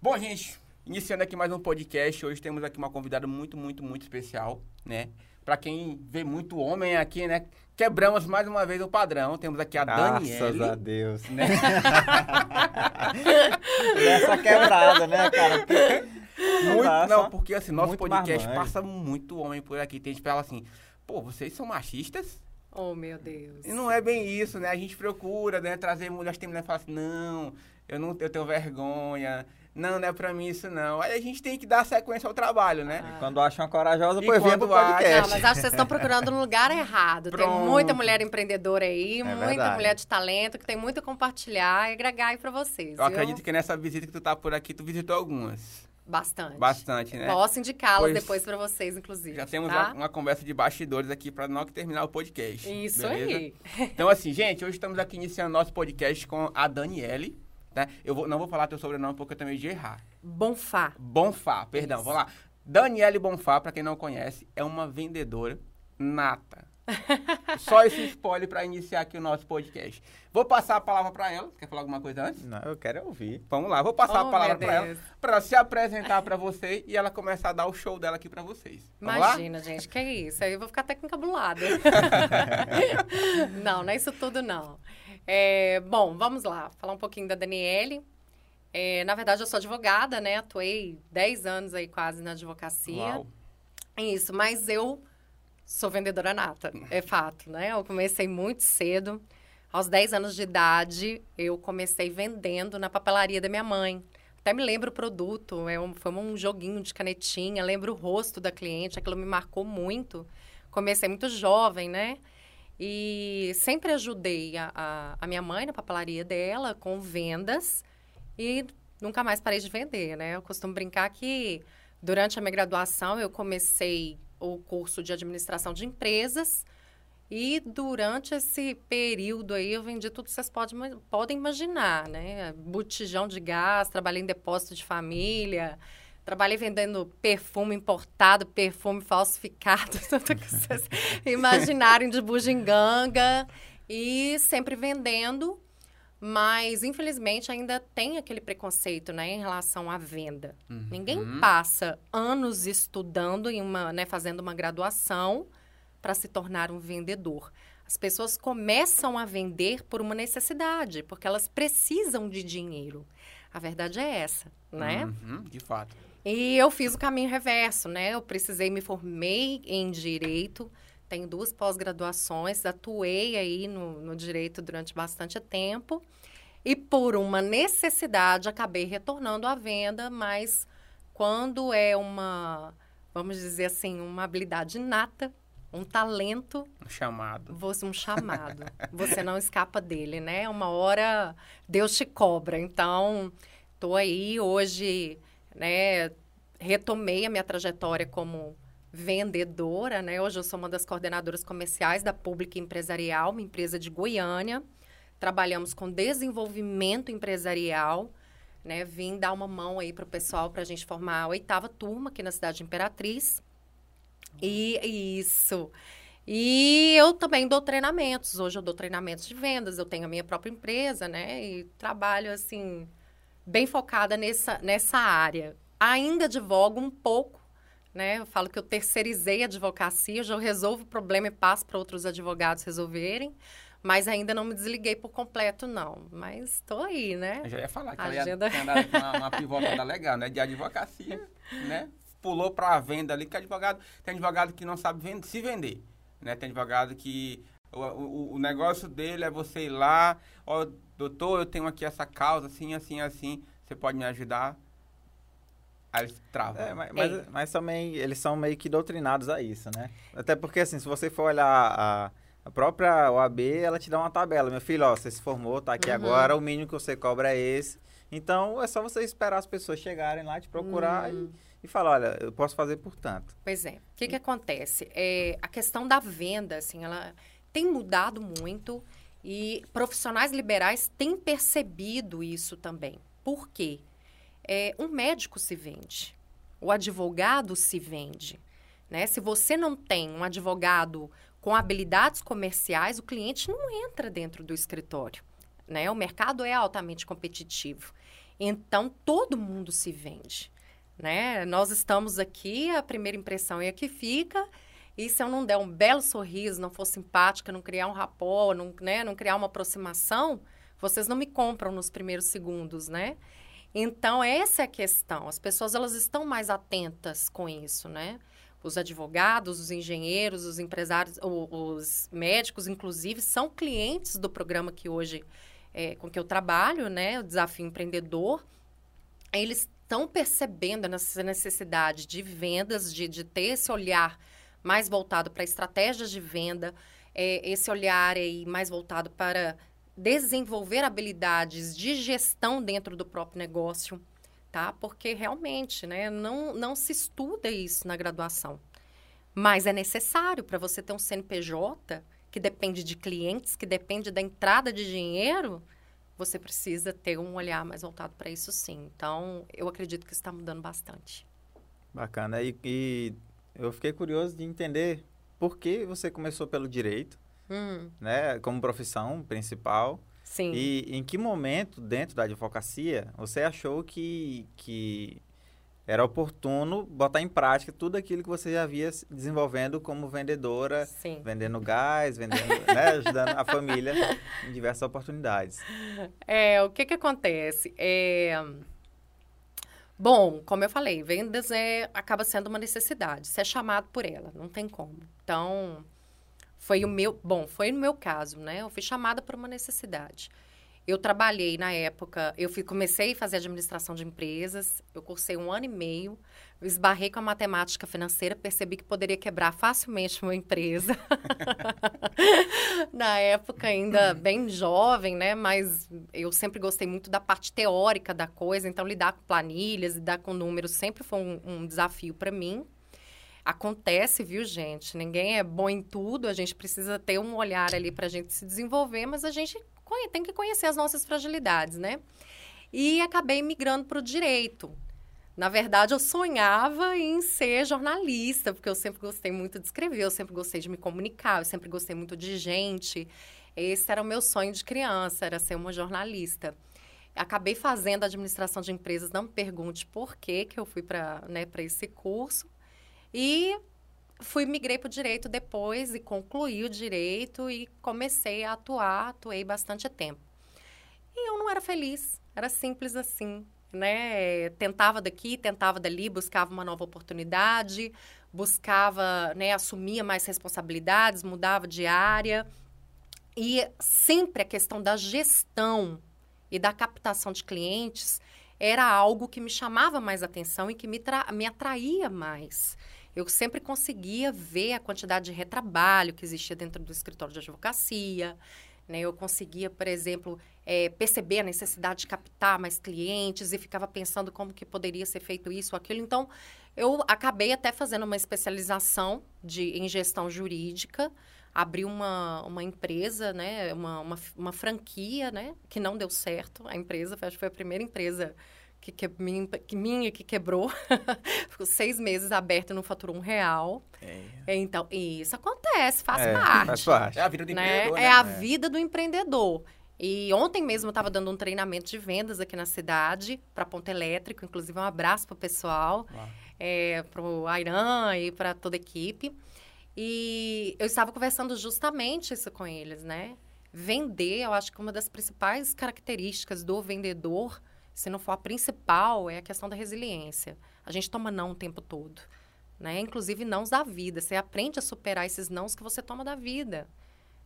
Bom, gente, iniciando aqui mais um podcast, hoje temos aqui uma convidada muito, muito, muito especial, né? Pra quem vê muito homem aqui, né? Quebramos mais uma vez o padrão. Temos aqui a Graças Daniele. a Deus. Né? Essa quebrada, né, cara? Porque Muito, dá, não, porque assim, nosso podcast marmanjo. passa muito homem por aqui. Tem gente que fala assim, pô, vocês são machistas? Oh, meu Deus. E não é bem isso, né? A gente procura, né? Trazer mulheres, tem mulher que fala assim, não, eu não eu tenho vergonha. Não, não é pra mim isso, não. Aí a gente tem que dar sequência ao trabalho, né? Quando acham uma corajosa, pois venha pro acha- podcast. Não, mas acho que vocês estão procurando no lugar errado. Tem Pronto. muita mulher empreendedora aí, muita verdade. mulher de talento que tem muito a compartilhar e agregar aí pra vocês. Eu viu? acredito que nessa visita que tu tá por aqui, tu visitou algumas. Bastante. Bastante, né? Posso indicá-las Pois- depois pra vocês, inclusive. Já temos tá? uma, uma conversa de bastidores aqui pra não terminar o podcast. Isso beleza? aí. Então, assim, gente, hoje estamos aqui iniciando nosso podcast com a Daniele. Né? Eu vou- não vou falar teu sobrenome porque eu também de errar. Bonfá. Bonfá, perdão, Isso. vamos lá. Daniele Bonfá, pra quem não conhece, é uma vendedora nata. Só esse spoiler pra iniciar aqui o nosso podcast. Vou passar a palavra pra ela. Quer falar alguma coisa antes? Não, eu quero ouvir. Vamos lá, vou passar Oh, a palavra pra ela, pra ela se apresentar pra você e ela começar a dar o show dela aqui pra vocês. Vamos lá? Imagina, gente, que isso? Aí eu vou ficar até com encabulada. não, não é isso tudo, não. É, bom, vamos lá. Falar um pouquinho da Daniele. É, na verdade, eu sou advogada, né? Atuei 10 anos aí quase na advocacia. Uau. Isso, mas eu sou vendedora nata, é fato, né? Eu comecei muito cedo. Aos 10 anos de idade, eu comecei vendendo na papelaria da minha mãe. Até me lembro o produto, é um- foi um joguinho de canetinha, lembro o rosto da cliente, aquilo me marcou muito. Comecei muito jovem, né? E sempre ajudei a, a, a minha mãe na papelaria dela com vendas e nunca mais parei de vender, né? Eu costumo brincar que durante a minha graduação eu comecei o curso de administração de empresas e durante esse período aí eu vendi tudo que vocês podem, podem imaginar, né? Botijão de gás, trabalhei em depósito de família, trabalhei vendendo perfume importado, perfume falsificado, tudo que vocês imaginarem de bugiganga e sempre vendendo, mas infelizmente ainda tem aquele preconceito, né, em relação à venda. Ninguém Uhum. passa anos estudando em uma, né, fazendo uma graduação para se tornar um vendedor. As pessoas começam a vender por uma necessidade, porque elas precisam de dinheiro. A verdade é essa, né? Uhum, de fato. E eu fiz o caminho reverso, né? Eu precisei, me formei em direito, tenho duas pós-graduações, atuei aí no, no direito durante bastante tempo. E por uma necessidade, acabei retornando à venda, mas quando é uma, vamos dizer assim, uma habilidade inata, um talento, Um chamado. você um chamado. Você não escapa dele, né? Uma hora Deus te cobra. Então, tô aí hoje, né? Retomei a minha trajetória como vendedora, né? Hoje eu sou uma das coordenadoras comerciais da Pública Empresarial, uma empresa de Goiânia. Trabalhamos com desenvolvimento empresarial, né? Vim dar uma mão aí para o pessoal para a gente formar a oitava turma aqui na cidade de Imperatriz. E isso. E eu também dou treinamentos. Hoje eu dou treinamentos de vendas, eu tenho a minha própria empresa, né? E trabalho assim bem focada nessa, nessa área. Ainda advogo um pouco, né? Eu falo que eu terceirizei a advocacia, eu resolvo o problema e passo para outros advogados resolverem, mas ainda não me desliguei por completo, não. Mas estou aí, né? Eu já ia falar que ela Agenda. ia ter andado com uma, uma pivotada legal, né? De advocacia, né? Pulou pra venda ali, que advogado... Tem advogado que não sabe vend- se vender, né? Tem advogado que... O, o, o negócio dele é você ir lá, ó, doutor, eu tenho aqui essa causa, assim, assim, assim, você pode me ajudar? Aí eles travam. É, mas, mas, mas também eles são meio que doutrinados a isso, né? Até porque, assim, se você for olhar a, a própria OAB, ela te dá uma tabela. Meu filho, ó, você se formou, tá aqui Uhum. agora, o mínimo que você cobra é esse. Então, é só você esperar as pessoas chegarem lá, te procurar Hum. e, e falar, olha, eu posso fazer por tanto. Pois é. O que, que acontece? É, a questão da venda, assim, ela tem mudado muito e profissionais liberais têm percebido isso também. Por quê? É, um médico se vende, o advogado se vende. Né? Se você não tem um advogado com habilidades comerciais, o cliente não entra dentro do escritório. Né? O mercado é altamente competitivo. Então, todo mundo se vende, né? Nós estamos aqui, a primeira impressão é a que fica, e se eu não der um belo sorriso, não for simpática, não criar um rapó, não, né, não criar uma aproximação, vocês não me compram nos primeiros segundos, né? Então, essa é a questão. As pessoas, elas estão mais atentas com isso, né? Os advogados, os engenheiros, os empresários, os médicos, inclusive, são clientes do programa que hoje é, com que eu trabalho, né, o Desafio Empreendedor, eles estão percebendo essa necessidade de vendas, de, de ter esse olhar mais voltado para estratégias de venda, é, esse olhar aí mais voltado para desenvolver habilidades de gestão dentro do próprio negócio, tá? Porque realmente, né, não, não se estuda isso na graduação. Mas é necessário para você ter um CNPJ que depende de clientes, que depende da entrada de dinheiro, você precisa ter um olhar mais voltado para isso sim. Então, eu acredito que está mudando bastante. Bacana. E, e, eu fiquei curioso de entender por que você começou pelo direito, hum. né, como profissão principal. Sim. E em que momento, dentro da advocacia, você achou que, que era oportuno botar em prática tudo aquilo que você já havia desenvolvendo como vendedora, Sim. vendendo gás, vendendo, né, ajudando a família em diversas oportunidades. É, o que que acontece? É... Bom, como eu falei, vendas é, acaba sendo uma necessidade. Você é chamado por ela, não tem como. Então, foi o meu... Bom, foi no meu caso, né? Eu fui chamada por uma necessidade. Eu trabalhei na época, eu fui, comecei a fazer administração de empresas, eu cursei um ano e meio, esbarrei com a matemática financeira, percebi que poderia quebrar facilmente uma empresa. na época ainda bem jovem, né? Mas eu sempre gostei muito da parte teórica da coisa, então lidar com planilhas, lidar com números sempre foi um, um desafio para mim. Acontece, viu, gente? Ninguém é bom em tudo, a gente precisa ter um olhar ali para a gente se desenvolver, mas a gente tem que conhecer as nossas fragilidades, né? E acabei migrando para o direito. Na verdade, eu sonhava em ser jornalista, porque eu sempre gostei muito de escrever, eu sempre gostei de me comunicar, eu sempre gostei muito de gente. Esse era o meu sonho de criança, era ser uma jornalista. Acabei fazendo administração de empresas, não me pergunte por que, que eu fui para né, esse curso. E fui migrei para o direito depois e concluí o direito e comecei a atuar, atuei bastante tempo. E eu não era feliz, era simples assim, né? Tentava daqui, tentava dali, buscava uma nova oportunidade, buscava, né, assumia mais responsabilidades, mudava de área. E sempre a questão da gestão e da captação de clientes era algo que me chamava mais atenção e que me, me atraía mais eu sempre conseguia ver a quantidade de retrabalho que existia dentro do escritório de advocacia. Né? Eu conseguia, por exemplo, é, perceber a necessidade de captar mais clientes e ficava pensando como que poderia ser feito isso ou aquilo. Então, eu acabei até fazendo uma especialização de, em gestão jurídica, abri uma, uma empresa, né? uma, uma, uma franquia, né? que não deu certo. A empresa, acho que foi a primeira empresa que, que, minha, que minha que quebrou. Ficou seis meses aberto e não faturou um real. É. Então, isso acontece, faz é, parte. Faz parte. É a vida do né? empreendedor. É né? a é. vida do empreendedor. E ontem mesmo eu estava dando um treinamento de vendas aqui na cidade, para Ponto Elétrico. Inclusive, um abraço para o pessoal, é, para o Airan e para toda a equipe. E eu estava conversando justamente isso com eles, né? Vender, eu acho que uma das principais características do vendedor se não for a principal, é a questão da resiliência. A gente toma não o tempo todo, né? Inclusive nãos da vida. Você aprende a superar esses nãos que você toma da vida.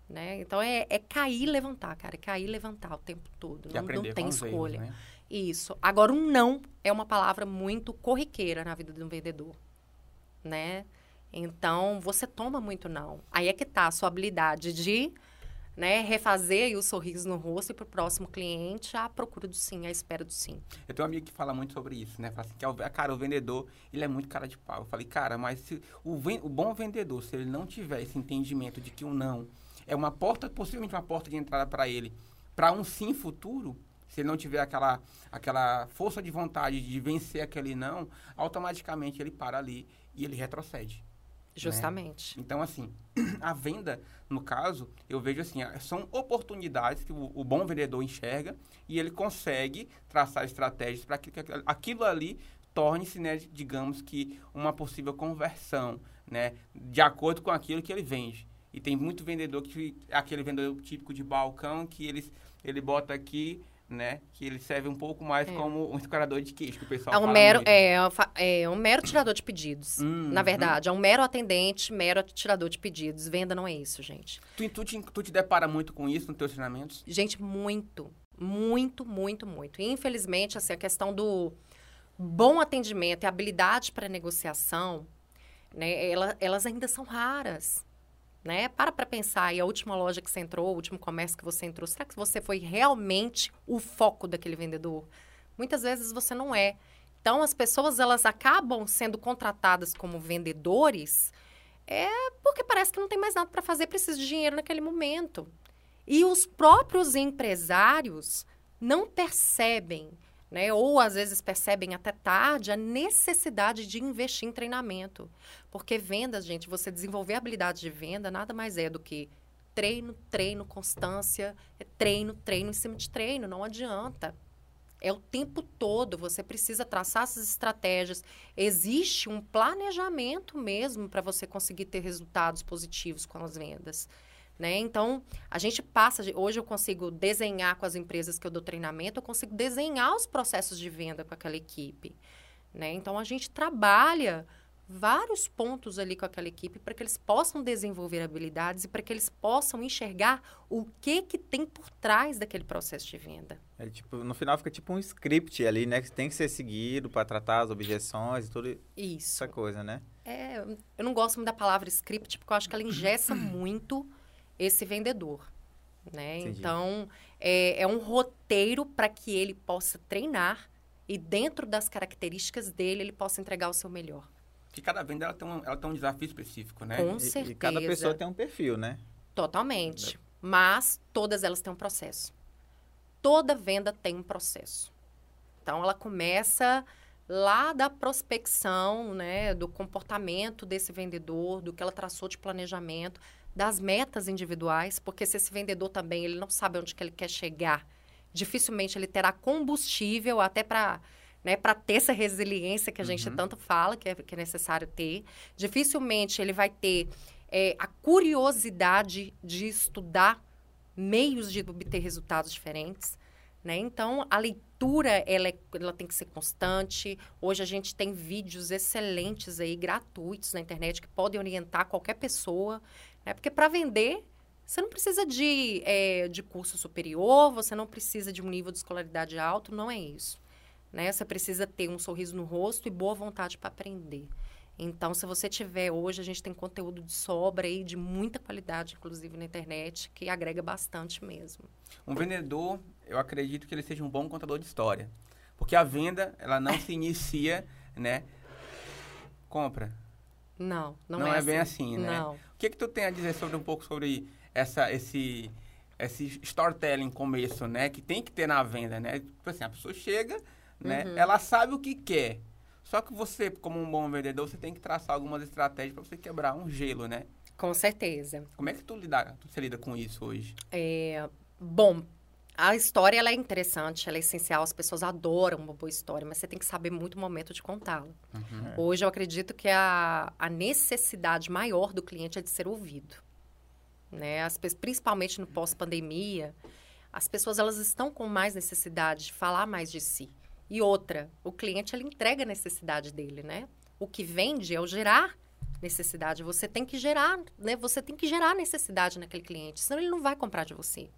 Né? Então é, é cair e levantar, cara. É cair e levantar o tempo todo. E não, não tem escolha. Erros, né? Isso. Agora, um não é uma palavra muito corriqueira na vida de um vendedor. Né? Então, você toma muito não. Aí é que tá a sua habilidade de né, refazer o sorriso no rosto e para o próximo cliente a procura do sim, a espera do sim. Eu tenho um amigo que fala muito sobre isso, né? Fala assim, que é cara, o vendedor, ele é muito cara de pau. Eu falei, cara, mas se o, o bom vendedor, se ele não tiver esse entendimento de que o um não é uma porta, possivelmente uma porta de entrada para ele, para um sim futuro, se ele não tiver aquela, aquela força de vontade de vencer aquele não, automaticamente ele para ali e ele retrocede. Justamente. Né? Então, assim, a venda, no caso, eu vejo assim, são oportunidades que o, o bom vendedor enxerga e ele consegue traçar estratégias para que, que aquilo ali torne-se, né, digamos que, uma possível conversão, né, de acordo com aquilo que ele vende. E tem muito vendedor que aquele vendedor típico de balcão que eles, ele bota aqui né? Que ele serve um pouco mais é. como um escalador de queijo, que o pessoal é um fala mero muito. é, é um mero tirador de pedidos. Hum, na verdade, hum. é um mero atendente, mero tirador de pedidos. Venda não é isso, gente. Tu, tu, te, tu te depara muito com isso nos teus treinamentos? Gente, muito. Muito, muito, muito. E, infelizmente, assim, a questão do bom atendimento e habilidade para negociação, né, ela, elas ainda são raras né? Para para pensar, a última loja que você entrou, o último comércio que você entrou, será que você foi realmente o foco daquele vendedor? Muitas vezes você não é. Então, as pessoas, elas acabam sendo contratadas como vendedores é porque parece que não tem mais nada para fazer, precisa de dinheiro naquele momento. E os próprios empresários não percebem né? Ou às vezes percebem até tarde a necessidade de investir em treinamento. Porque vendas, gente, você desenvolver habilidade de venda nada mais é do que treino, treino, constância, é treino, treino em cima de treino, não adianta. É o tempo todo, você precisa traçar essas estratégias. Existe um planejamento mesmo para você conseguir ter resultados positivos com as vendas. Né? Então, a gente passa. Hoje eu consigo desenhar com as empresas que eu dou treinamento, eu consigo desenhar os processos de venda com aquela equipe. Né? Então, a gente trabalha vários pontos ali com aquela equipe para que eles possam desenvolver habilidades e para que eles possam enxergar o que que tem por trás daquele processo de venda. É, tipo, no final fica tipo um script ali, né? Que tem que ser seguido para tratar as objeções e tudo isso. essa coisa, né? É, eu não gosto muito da palavra script porque eu acho que ela engessa muito esse vendedor. Né? Então, é, é um roteiro para que ele possa treinar e dentro das características dele, ele possa entregar o seu melhor. Que cada venda ela tem, um, ela tem um desafio específico, né? Com e, certeza. E cada pessoa tem um perfil, né? Totalmente. Mas todas elas têm um processo. Toda venda tem um processo. Então, ela começa lá da prospecção, né, do comportamento desse vendedor, do que ela traçou de planejamento, das metas individuais, porque se esse vendedor também ele não sabe onde que ele quer chegar, dificilmente ele terá combustível até para né, para ter essa resiliência que a gente uhum. tanto fala que é, que é necessário ter. Dificilmente ele vai ter é, a curiosidade de estudar meios de obter resultados diferentes. Né? Então, a leitura ela, é, ela tem que ser constante. Hoje a gente tem vídeos excelentes aí, gratuitos na internet, que podem orientar qualquer pessoa. Né? Porque para vender, você não precisa de, é, de curso superior, você não precisa de um nível de escolaridade alto, não é isso. Né? Você precisa ter um sorriso no rosto e boa vontade para aprender. Então, se você tiver hoje, a gente tem conteúdo de sobra aí, de muita qualidade, inclusive na internet, que agrega bastante mesmo. Um vendedor, eu acredito que ele seja um bom contador de história. Porque a venda, ela não se inicia, né? Compra. Não, não, não é, é bem assim, né? Não que que tu tem a dizer sobre um pouco sobre essa, esse, esse storytelling começo, né? Que tem que ter na venda, né? Tipo assim, a pessoa chega, né? Uhum. Ela sabe o que quer. Só que você, como um bom vendedor, você tem que traçar algumas estratégias para você quebrar um gelo, né? Com certeza. Como é que tu lida, tu lida com isso hoje? É, bom, a história ela é interessante, ela é essencial, as pessoas adoram uma boa história, mas você tem que saber muito o momento de contá-la. Uhum. Hoje eu acredito que a, a necessidade maior do cliente é de ser ouvido. Né? As, principalmente no pós-pandemia, as pessoas elas estão com mais necessidade de falar mais de si. E outra, o cliente ele entrega a necessidade dele, né? O que vende é o gerar necessidade. Você tem que gerar, né? Você tem que gerar necessidade naquele cliente, senão ele não vai comprar de você.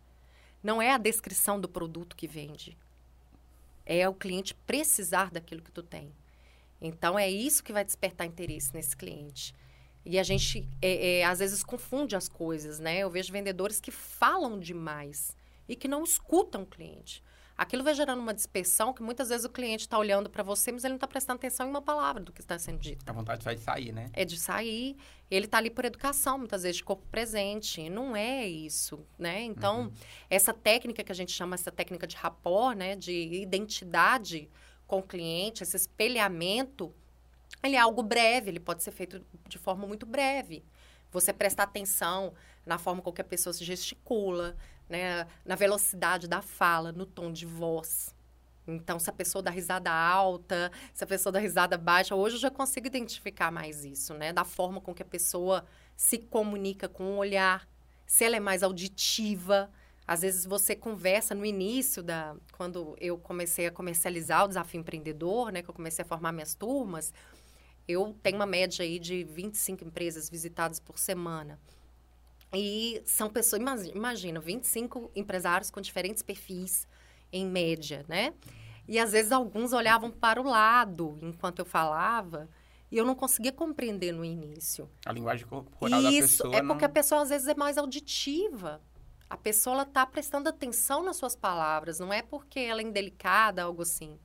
Não é a descrição do produto que vende. É o cliente precisar daquilo que tu tem. Então, é isso que vai despertar interesse nesse cliente. E a gente, é, é, às vezes, confunde as coisas, né? Eu vejo vendedores que falam demais e que não escutam o cliente aquilo vai gerando uma dispersão que muitas vezes o cliente está olhando para você, mas ele não está prestando atenção em uma palavra do que está sendo dito. A vontade vai de sair, né? É de sair. Ele está ali por educação, muitas vezes de corpo presente. Não é isso, né? Então, uhum. essa técnica que a gente chama, essa técnica de rapport, né? De identidade com o cliente, esse espelhamento, ele é algo breve, ele pode ser feito de forma muito breve. Você prestar atenção na forma com que a pessoa se gesticula, né, na velocidade da fala, no tom de voz. Então, se a pessoa dá risada alta, se a pessoa dá risada baixa, hoje eu já consigo identificar mais isso, né? Da forma com que a pessoa se comunica com o olhar, se ela é mais auditiva. Às vezes você conversa no início da quando eu comecei a comercializar o desafio empreendedor, né, que eu comecei a formar minhas turmas, eu tenho uma média aí de 25 empresas visitadas por semana. E são pessoas, imagina, 25 empresários com diferentes perfis, em média, né? E às vezes alguns olhavam para o lado enquanto eu falava e eu não conseguia compreender no início. A linguagem corporal Isso, da pessoa. é porque a pessoa às vezes é mais auditiva. A pessoa está prestando atenção nas suas palavras, não é porque ela é indelicada, algo assim.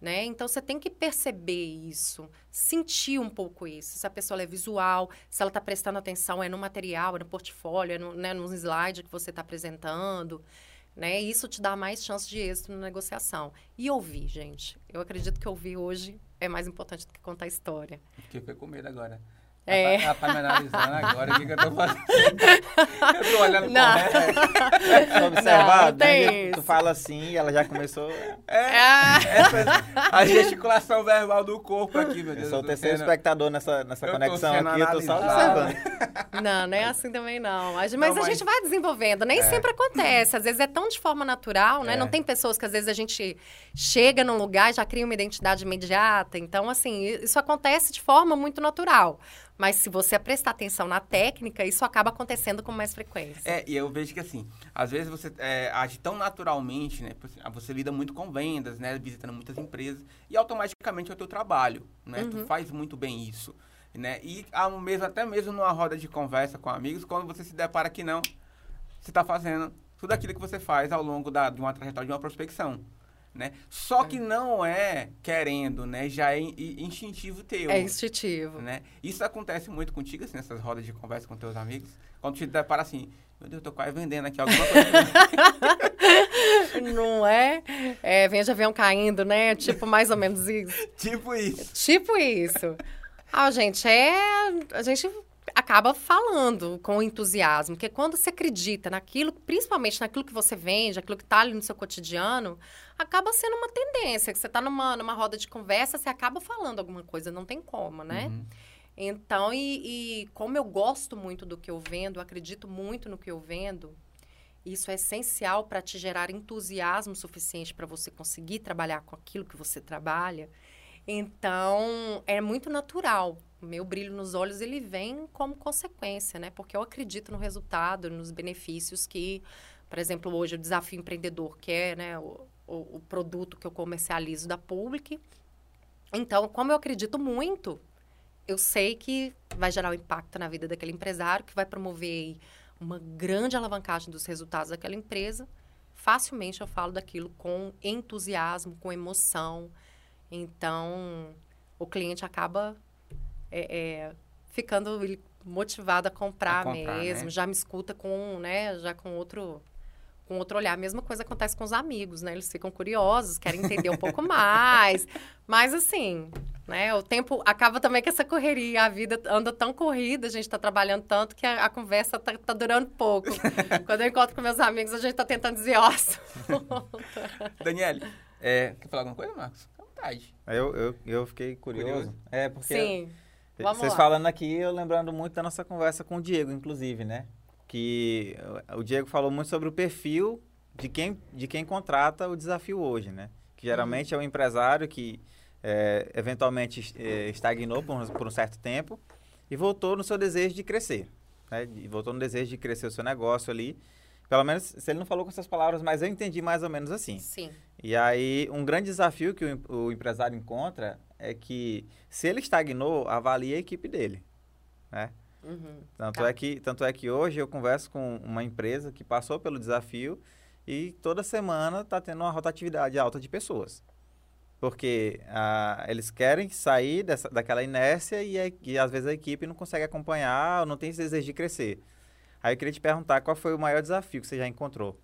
Né? Então você tem que perceber isso, sentir um pouco isso. Se a pessoa é visual, se ela está prestando atenção, é no material, é no portfólio, é no, né, slide que você está apresentando. Né? Isso te dá mais chance de êxito na negociação. E ouvir, gente. Eu acredito que ouvir hoje é mais importante do que contar a história. Fiquei com medo agora. É. Ela tá, ela tá me analisando agora, o que, que eu tô fazendo? eu tô olhando não. correto. Observar, não, né? tu fala assim e ela já começou... É, ah. essa, a gesticulação verbal do corpo aqui, meu Deus. Eu sou o terceiro sendo, espectador nessa, nessa conexão aqui, eu tô só observando. Não, não é assim também não. Mas, mas, a gente vai desenvolvendo, nem é. sempre acontece. Às vezes é tão de forma natural, né? É. Não tem pessoas que às vezes a gente chega num lugar e já cria uma identidade imediata. Então, assim, isso acontece de forma muito natural. Mas se você prestar atenção na técnica, isso acaba acontecendo com mais frequência. É, e eu vejo que assim, às vezes você é, age tão naturalmente, né? Assim, você lida muito com vendas, né? Visitando muitas empresas, e automaticamente é o teu trabalho, né? Uhum. Tu faz muito bem isso. Né? E ao mesmo, até mesmo numa roda de conversa com amigos, quando você se depara que não, você está fazendo tudo aquilo que você faz ao longo da, de uma trajetória de uma prospecção né? Só que não é querendo, né? Já é instintivo teu. É instintivo. Né? Isso acontece muito contigo, assim, nessas rodas de conversa com teus amigos? Quando te depara assim, meu Deus, eu tô quase vendendo aqui alguma coisa. não é? é? Vem de avião caindo, né? Tipo, mais ou menos isso. tipo isso. Tipo isso. Ah, gente, é... A gente acaba falando com entusiasmo, porque quando você acredita naquilo, principalmente naquilo que você vende, aquilo que está ali no seu cotidiano, acaba sendo uma tendência, que você está numa, numa roda de conversa, você acaba falando alguma coisa, não tem como, né? Uhum. Então, e, e como eu gosto muito do que eu vendo, acredito muito no que eu vendo, isso é essencial para te gerar entusiasmo suficiente para você conseguir trabalhar com aquilo que você trabalha. Então, é muito natural. Meu brilho nos olhos, ele vem como consequência, né? Porque eu acredito no resultado, nos benefícios que, por exemplo, hoje o Desafio Empreendedor, que é né, o, o, o produto que eu comercializo da Public. Então, como eu acredito muito, eu sei que vai gerar um impacto na vida daquele empresário, que vai promover uma grande alavancagem dos resultados daquela empresa. Facilmente eu falo daquilo com entusiasmo, com emoção, então, o cliente acaba é, é, ficando motivado a comprar, a comprar mesmo, né? já me escuta com, né, já com outro com outro olhar. A mesma coisa acontece com os amigos, né? Eles ficam curiosos, querem entender um pouco mais. Mas assim, né? O tempo acaba também com essa correria. A vida anda tão corrida, a gente está trabalhando tanto que a, a conversa está tá durando pouco. Quando eu encontro com meus amigos, a gente está tentando dizer, ó, Daniele, é, quer falar alguma coisa, Marcos? verdade. Eu, eu, eu fiquei curioso. curioso. É, porque. Sim. Vamos vocês lá. falando aqui, eu lembrando muito da nossa conversa com o Diego, inclusive, né? Que o Diego falou muito sobre o perfil de quem, de quem contrata o desafio hoje, né? Que geralmente uhum. é o empresário que é, eventualmente é, estagnou por, por um certo tempo e voltou no seu desejo de crescer. Né? E voltou no desejo de crescer o seu negócio ali. Pelo menos, se ele não falou com essas palavras, mas eu entendi mais ou menos assim. Sim. E aí, um grande desafio que o, o empresário encontra é que, se ele estagnou, avalie a equipe dele, né? Uhum. Tanto, tá. é que, tanto é que hoje eu converso com uma empresa que passou pelo desafio e toda semana está tendo uma rotatividade alta de pessoas. Porque ah, eles querem sair dessa, daquela inércia e, e às vezes a equipe não consegue acompanhar ou não tem esse desejo de crescer. Aí eu queria te perguntar qual foi o maior desafio que você já encontrou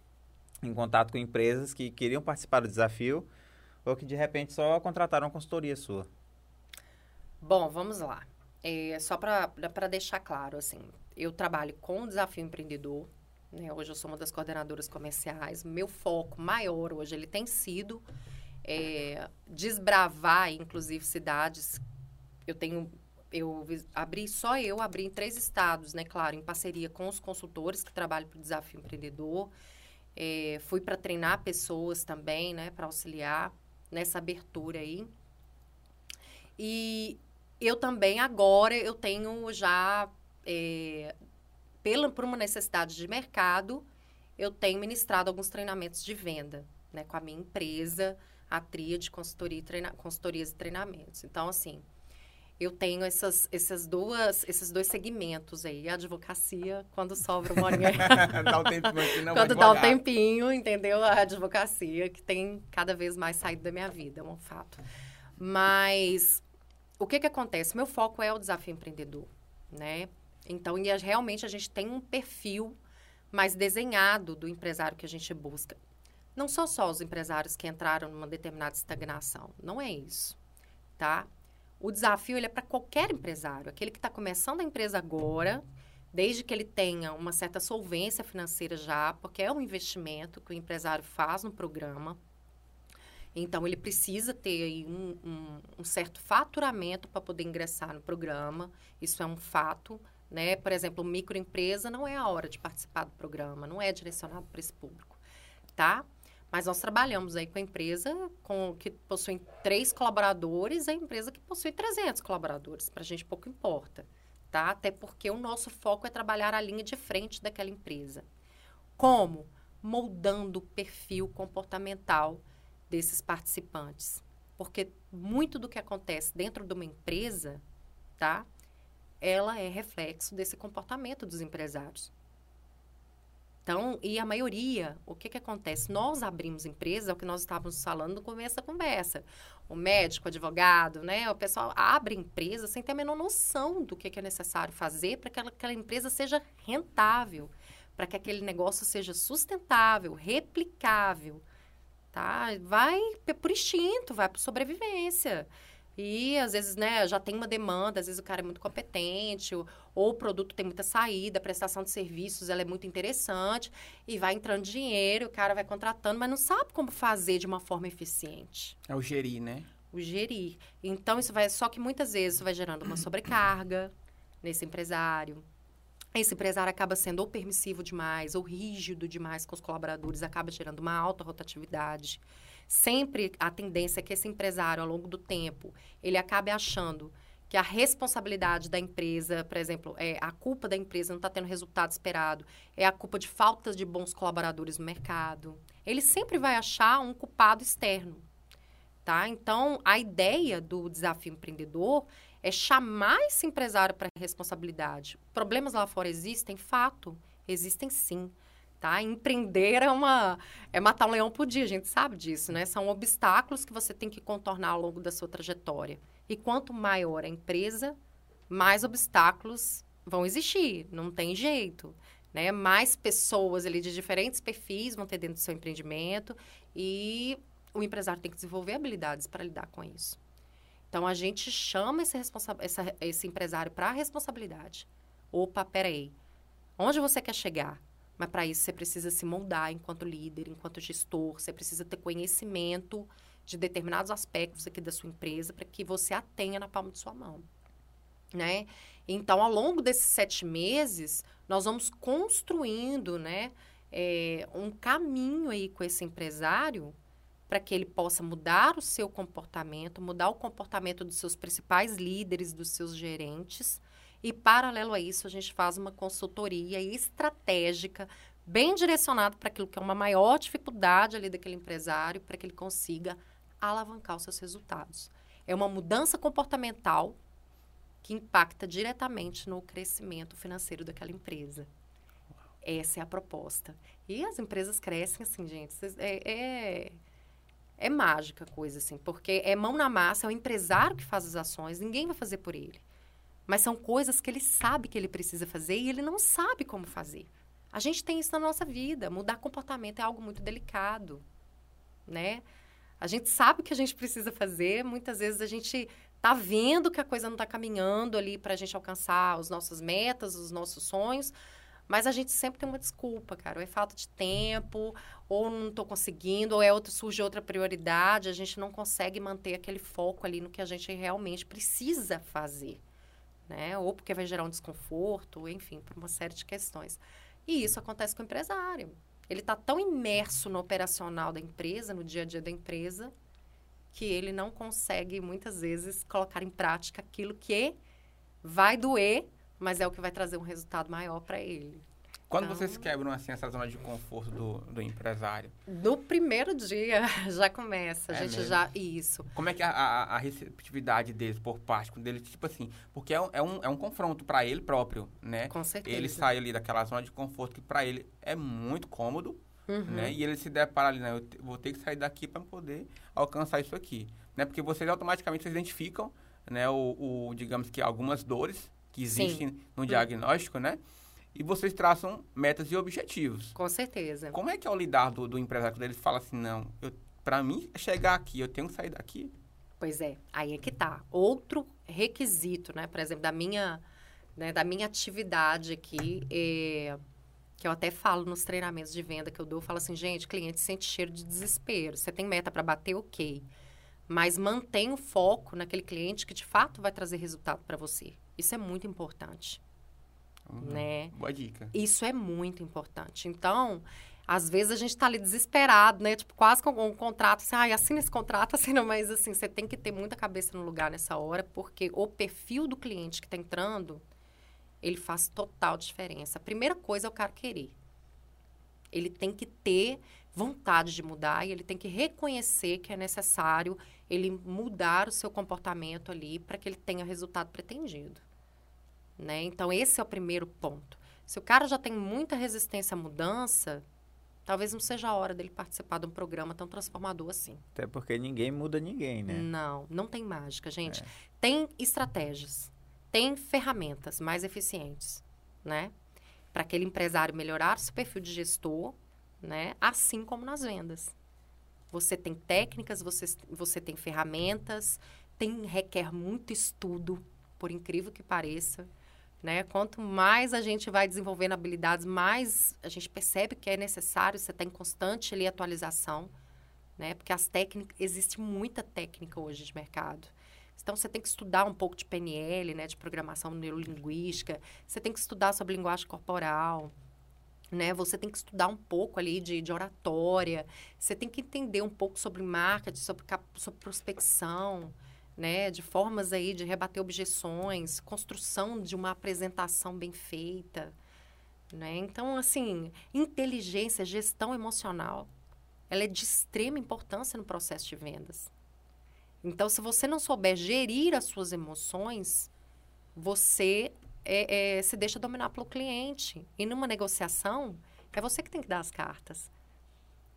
em contato com empresas que queriam participar do desafio ou que de repente só contrataram uma consultoria sua? Bom, vamos lá. É, só para deixar claro, assim, eu trabalho com o Desafio Empreendedor. Né? Hoje eu sou uma das coordenadoras comerciais. Meu foco maior hoje ele tem sido é, desbravar, inclusive, cidades. Eu tenho eu abri só eu abri em três estados, né? Claro, em parceria com os consultores que trabalham para o Desafio Empreendedor. É, fui para treinar pessoas também, né? Para auxiliar nessa abertura aí. E eu também agora eu tenho já é, pela por uma necessidade de mercado, eu tenho ministrado alguns treinamentos de venda, né, com a minha empresa, a Tria de consultoria e treina, consultorias e treinamentos. Então, assim, eu tenho essas, essas duas, esses dois segmentos aí. A advocacia, quando sobra uma horinha. dá um tempinho não Quando dá um tempinho, entendeu? A advocacia, que tem cada vez mais saído da minha vida, é um fato. Mas o que que acontece? Meu foco é o desafio empreendedor, né? Então, e realmente a gente tem um perfil mais desenhado do empresário que a gente busca. Não são só os empresários que entraram numa determinada estagnação, não é isso, tá? O desafio ele é para qualquer empresário, aquele que está começando a empresa agora, desde que ele tenha uma certa solvência financeira já, porque é um investimento que o empresário faz no programa. Então, ele precisa ter um, um, um certo faturamento para poder ingressar no programa. Isso é um fato. Né? Por exemplo, microempresa não é a hora de participar do programa, não é direcionado para esse público, tá? Mas nós trabalhamos aí com a empresa com, que possui três colaboradores, a empresa que possui 300 colaboradores. Para a gente pouco importa, tá? Até porque o nosso foco é trabalhar a linha de frente daquela empresa. Como? Moldando o perfil comportamental desses participantes. Porque muito do que acontece dentro de uma empresa, tá? Ela é reflexo desse comportamento dos empresários. Então, e a maioria, o que, que acontece? Nós abrimos empresa, é o que nós estávamos falando no começo da conversa. O médico, o advogado, né? O pessoal abre empresa sem ter a menor noção do que, que é necessário fazer para que aquela, empresa seja rentável, para que aquele negócio seja sustentável, replicável, tá? Vai por instinto, vai por sobrevivência. E às vezes, né, já tem uma demanda, às vezes o cara é muito competente, ou, ou, o produto tem muita saída, a prestação de serviços ela é muito interessante, e vai entrando dinheiro, o cara vai contratando, mas não sabe como fazer de uma forma eficiente. É o gerir, né? O gerir. Então, isso vai. Só que muitas vezes isso vai gerando uma sobrecarga nesse empresário. Esse empresário acaba sendo ou permissivo demais, ou rígido demais com os colaboradores, acaba gerando uma alta rotatividade sempre a tendência é que esse empresário, ao longo do tempo, ele acabe achando que a responsabilidade da empresa, por exemplo, é a culpa da empresa não está tendo resultado esperado, é a culpa de falta de bons colaboradores no mercado. Ele sempre vai achar um culpado externo, tá? Então, a ideia do desafio empreendedor é chamar esse empresário para responsabilidade. Problemas lá fora existem, fato, existem sim tá? Empreender é uma é matar um leão por dia, a gente sabe disso, né? São obstáculos que você tem que contornar ao longo da sua trajetória. E quanto maior a empresa, mais obstáculos vão existir, não tem jeito, né? Mais pessoas ali de diferentes perfis vão ter dentro do seu empreendimento e o empresário tem que desenvolver habilidades para lidar com isso. Então a gente chama esse, essa, esse empresário para a responsabilidade. Opa, peraí. Onde você quer chegar? Mas para isso você precisa se moldar enquanto líder, enquanto gestor, você precisa ter conhecimento de determinados aspectos aqui da sua empresa para que você a tenha na palma de sua mão. Né? Então, ao longo desses sete meses, nós vamos construindo né, é, um caminho aí com esse empresário para que ele possa mudar o seu comportamento, mudar o comportamento dos seus principais líderes, dos seus gerentes, e, paralelo a isso, a gente faz uma consultoria estratégica, bem direcionada para aquilo que é uma maior dificuldade ali daquele empresário, para que ele consiga alavancar os seus resultados. É uma mudança comportamental que impacta diretamente no crescimento financeiro daquela empresa. Essa é a proposta. E as empresas crescem assim, gente. É, é, é mágica a coisa, assim, porque é mão na massa, é o empresário que faz as ações, ninguém vai fazer por ele. Mas são coisas que ele sabe que ele precisa fazer e ele não sabe como fazer. A gente tem isso na nossa vida. Mudar comportamento é algo muito delicado, né? A gente sabe o que a gente precisa fazer. Muitas vezes a gente tá vendo que a coisa não está caminhando ali para a gente alcançar as nossas metas, os nossos sonhos, mas a gente sempre tem uma desculpa, cara. Ou é falta de tempo, ou não estou conseguindo, ou é outro, surge outra prioridade. A gente não consegue manter aquele foco ali no que a gente realmente precisa fazer. Né? Ou porque vai gerar um desconforto, enfim, por uma série de questões. E isso acontece com o empresário. Ele está tão imerso no operacional da empresa, no dia a dia da empresa, que ele não consegue, muitas vezes, colocar em prática aquilo que vai doer, mas é o que vai trazer um resultado maior para ele. Quando então, vocês quebram assim essa zona de conforto do, do empresário? No primeiro dia já começa, a é gente mesmo? já isso. Como é que a, a, a, receptividade deles por parte dele, tipo assim, porque é um, é um, é um confronto para ele próprio, né? Com certeza. Ele sai ali daquela zona de conforto que para ele é muito cômodo, uhum. né? E ele se depara ali, né? Eu vou ter que sair daqui para poder alcançar isso aqui, né? Porque vocês automaticamente vocês identificam, né? O, o digamos que algumas dores que existem Sim. no diagnóstico, né? E vocês traçam metas e objetivos. Com certeza. Como é que é o lidar do, do empresário quando ele fala assim, não, para mim chegar aqui, eu tenho que sair daqui? Pois é, aí é que tá. Outro requisito, né, por exemplo, da minha, né, da minha atividade aqui, é, que eu até falo nos treinamentos de venda que eu dou, eu falo assim, gente, cliente sente cheiro de desespero. Você tem meta para bater, ok. Mas mantém o foco naquele cliente que de fato vai trazer resultado para você. Isso é muito importante. Uhum. Né? Boa dica. Isso é muito importante. Então, às vezes a gente está ali desesperado, né? Tipo, quase com um contrato, assim, ai, assina esse contrato, assina, mas assim, você tem que ter muita cabeça no lugar nessa hora, porque o perfil do cliente que está entrando, ele faz total diferença. A primeira coisa é o cara querer. Ele tem que ter vontade de mudar e ele tem que reconhecer que é necessário ele mudar o seu comportamento ali para que ele tenha o resultado pretendido. Né? Então, esse é o primeiro ponto. Se o cara já tem muita resistência à mudança, talvez não seja a hora dele participar de um programa tão transformador assim. Até porque ninguém muda ninguém, né? Não, não tem mágica, gente. É. Tem estratégias, tem ferramentas mais eficientes, né? Para aquele empresário melhorar seu perfil de gestor, né? Assim como nas vendas. Você tem técnicas, você, você tem ferramentas, tem requer muito estudo, por incrível que pareça. Né? Quanto mais a gente vai desenvolvendo habilidades, mais a gente percebe que é necessário você estar em constante ali, atualização, né? Porque as técnicas, existe muita técnica hoje de mercado. Então, você tem que estudar um pouco de PNL, né? De programação neurolinguística. Você tem que estudar sobre linguagem corporal, né? Você tem que estudar um pouco ali de, de oratória. Você tem que entender um pouco sobre marketing, sobre, sobre prospecção, né, de formas aí de rebater objeções, construção de uma apresentação bem feita, né? Então, assim, inteligência, gestão emocional, ela é de extrema importância no processo de vendas. Então, se você não souber gerir as suas emoções, você é, é, se deixa dominar pelo cliente. E numa negociação, é você que tem que dar as cartas.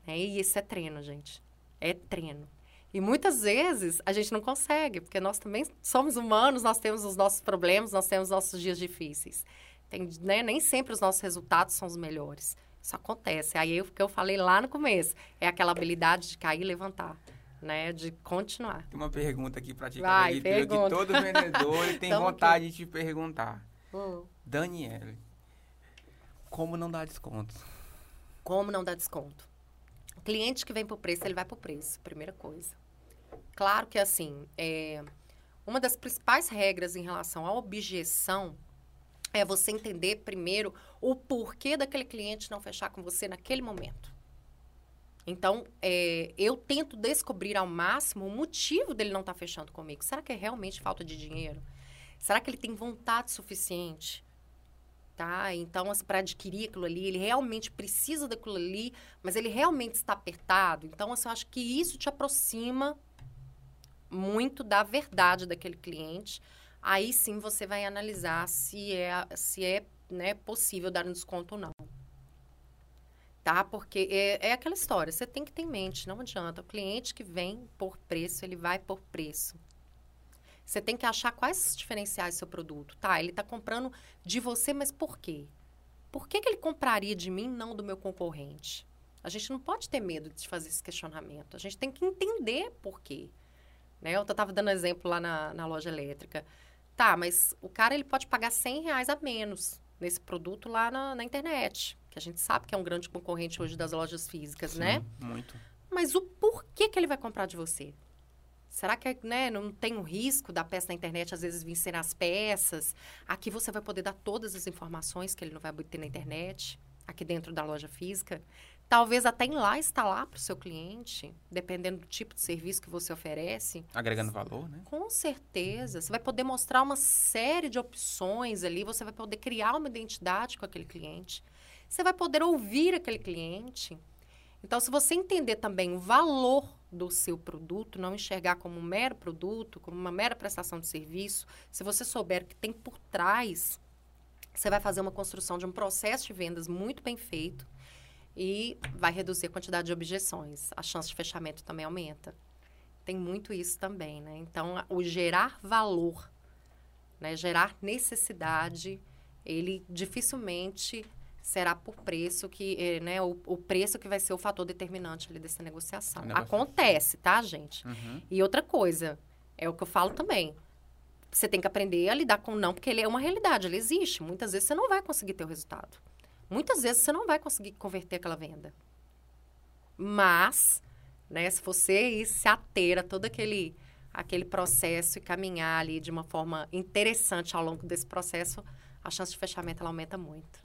É, e isso é treino, gente. É treino. E muitas vezes a gente não consegue, porque nós também somos humanos, nós temos os nossos problemas, nós temos nossos dias difíceis. Tem, né, nem sempre os nossos resultados são os melhores. Isso acontece. Aí o que eu falei lá no começo é aquela habilidade de cair e levantar. Né, de continuar. Tem uma pergunta aqui para ti, Vai, que todo vendedor tem vontade aqui. de te perguntar. Hum. Daniele, como não dar desconto? Como não dar desconto? O cliente que vem por preço, ele vai por preço, primeira coisa. Claro que, assim, é, uma das principais regras em relação à objeção é você entender primeiro o porquê daquele cliente não fechar com você naquele momento. Então, é, eu tento descobrir ao máximo o motivo dele não estar tá fechando comigo. Será que é realmente falta de dinheiro? Será que ele tem vontade suficiente? Tá? Então, assim, para adquirir aquilo ali, ele realmente precisa daquilo ali, mas ele realmente está apertado. Então, assim, eu acho que isso te aproxima muito da verdade daquele cliente. Aí sim você vai analisar se é, se é né, possível dar um desconto ou não. Tá? Porque é, é aquela história, você tem que ter em mente, não adianta. O cliente que vem por preço, ele vai por preço. Você tem que achar quais diferenciais seu produto. Tá, ele está comprando de você, mas por quê? Por que, que ele compraria de mim, não do meu concorrente? A gente não pode ter medo de fazer esse questionamento. A gente tem que entender por quê. Né? Eu estava dando exemplo lá na, na loja elétrica. Tá, mas o cara ele pode pagar 100 reais a menos nesse produto lá na, na internet. Que a gente sabe que é um grande concorrente hoje das lojas físicas, Sim, né? Muito. Mas o porquê que ele vai comprar de você? Será que né, não tem o um risco da peça na internet às vezes vencer as peças? Aqui você vai poder dar todas as informações que ele não vai obter na internet, aqui dentro da loja física. Talvez até em lá instalar para o seu cliente, dependendo do tipo de serviço que você oferece. Agregando valor, né? Com certeza. Você vai poder mostrar uma série de opções ali, você vai poder criar uma identidade com aquele cliente. Você vai poder ouvir aquele cliente. Então, se você entender também o valor do seu produto, não enxergar como um mero produto, como uma mera prestação de serviço, se você souber que tem por trás, você vai fazer uma construção de um processo de vendas muito bem feito e vai reduzir a quantidade de objeções. A chance de fechamento também aumenta. Tem muito isso também, né? Então, o gerar valor, né? gerar necessidade, ele dificilmente será por preço que, eh, né, o, o, preço que vai ser o fator determinante ali dessa negociação. Acontece, tá, gente? Uhum. E outra coisa, é o que eu falo também. Você tem que aprender a lidar com o não, porque ele é uma realidade, ele existe. Muitas vezes você não vai conseguir ter o resultado. Muitas vezes você não vai conseguir converter aquela venda. Mas, né, se você se ater a todo aquele, aquele processo e caminhar ali de uma forma interessante ao longo desse processo, a chance de fechamento ela aumenta muito.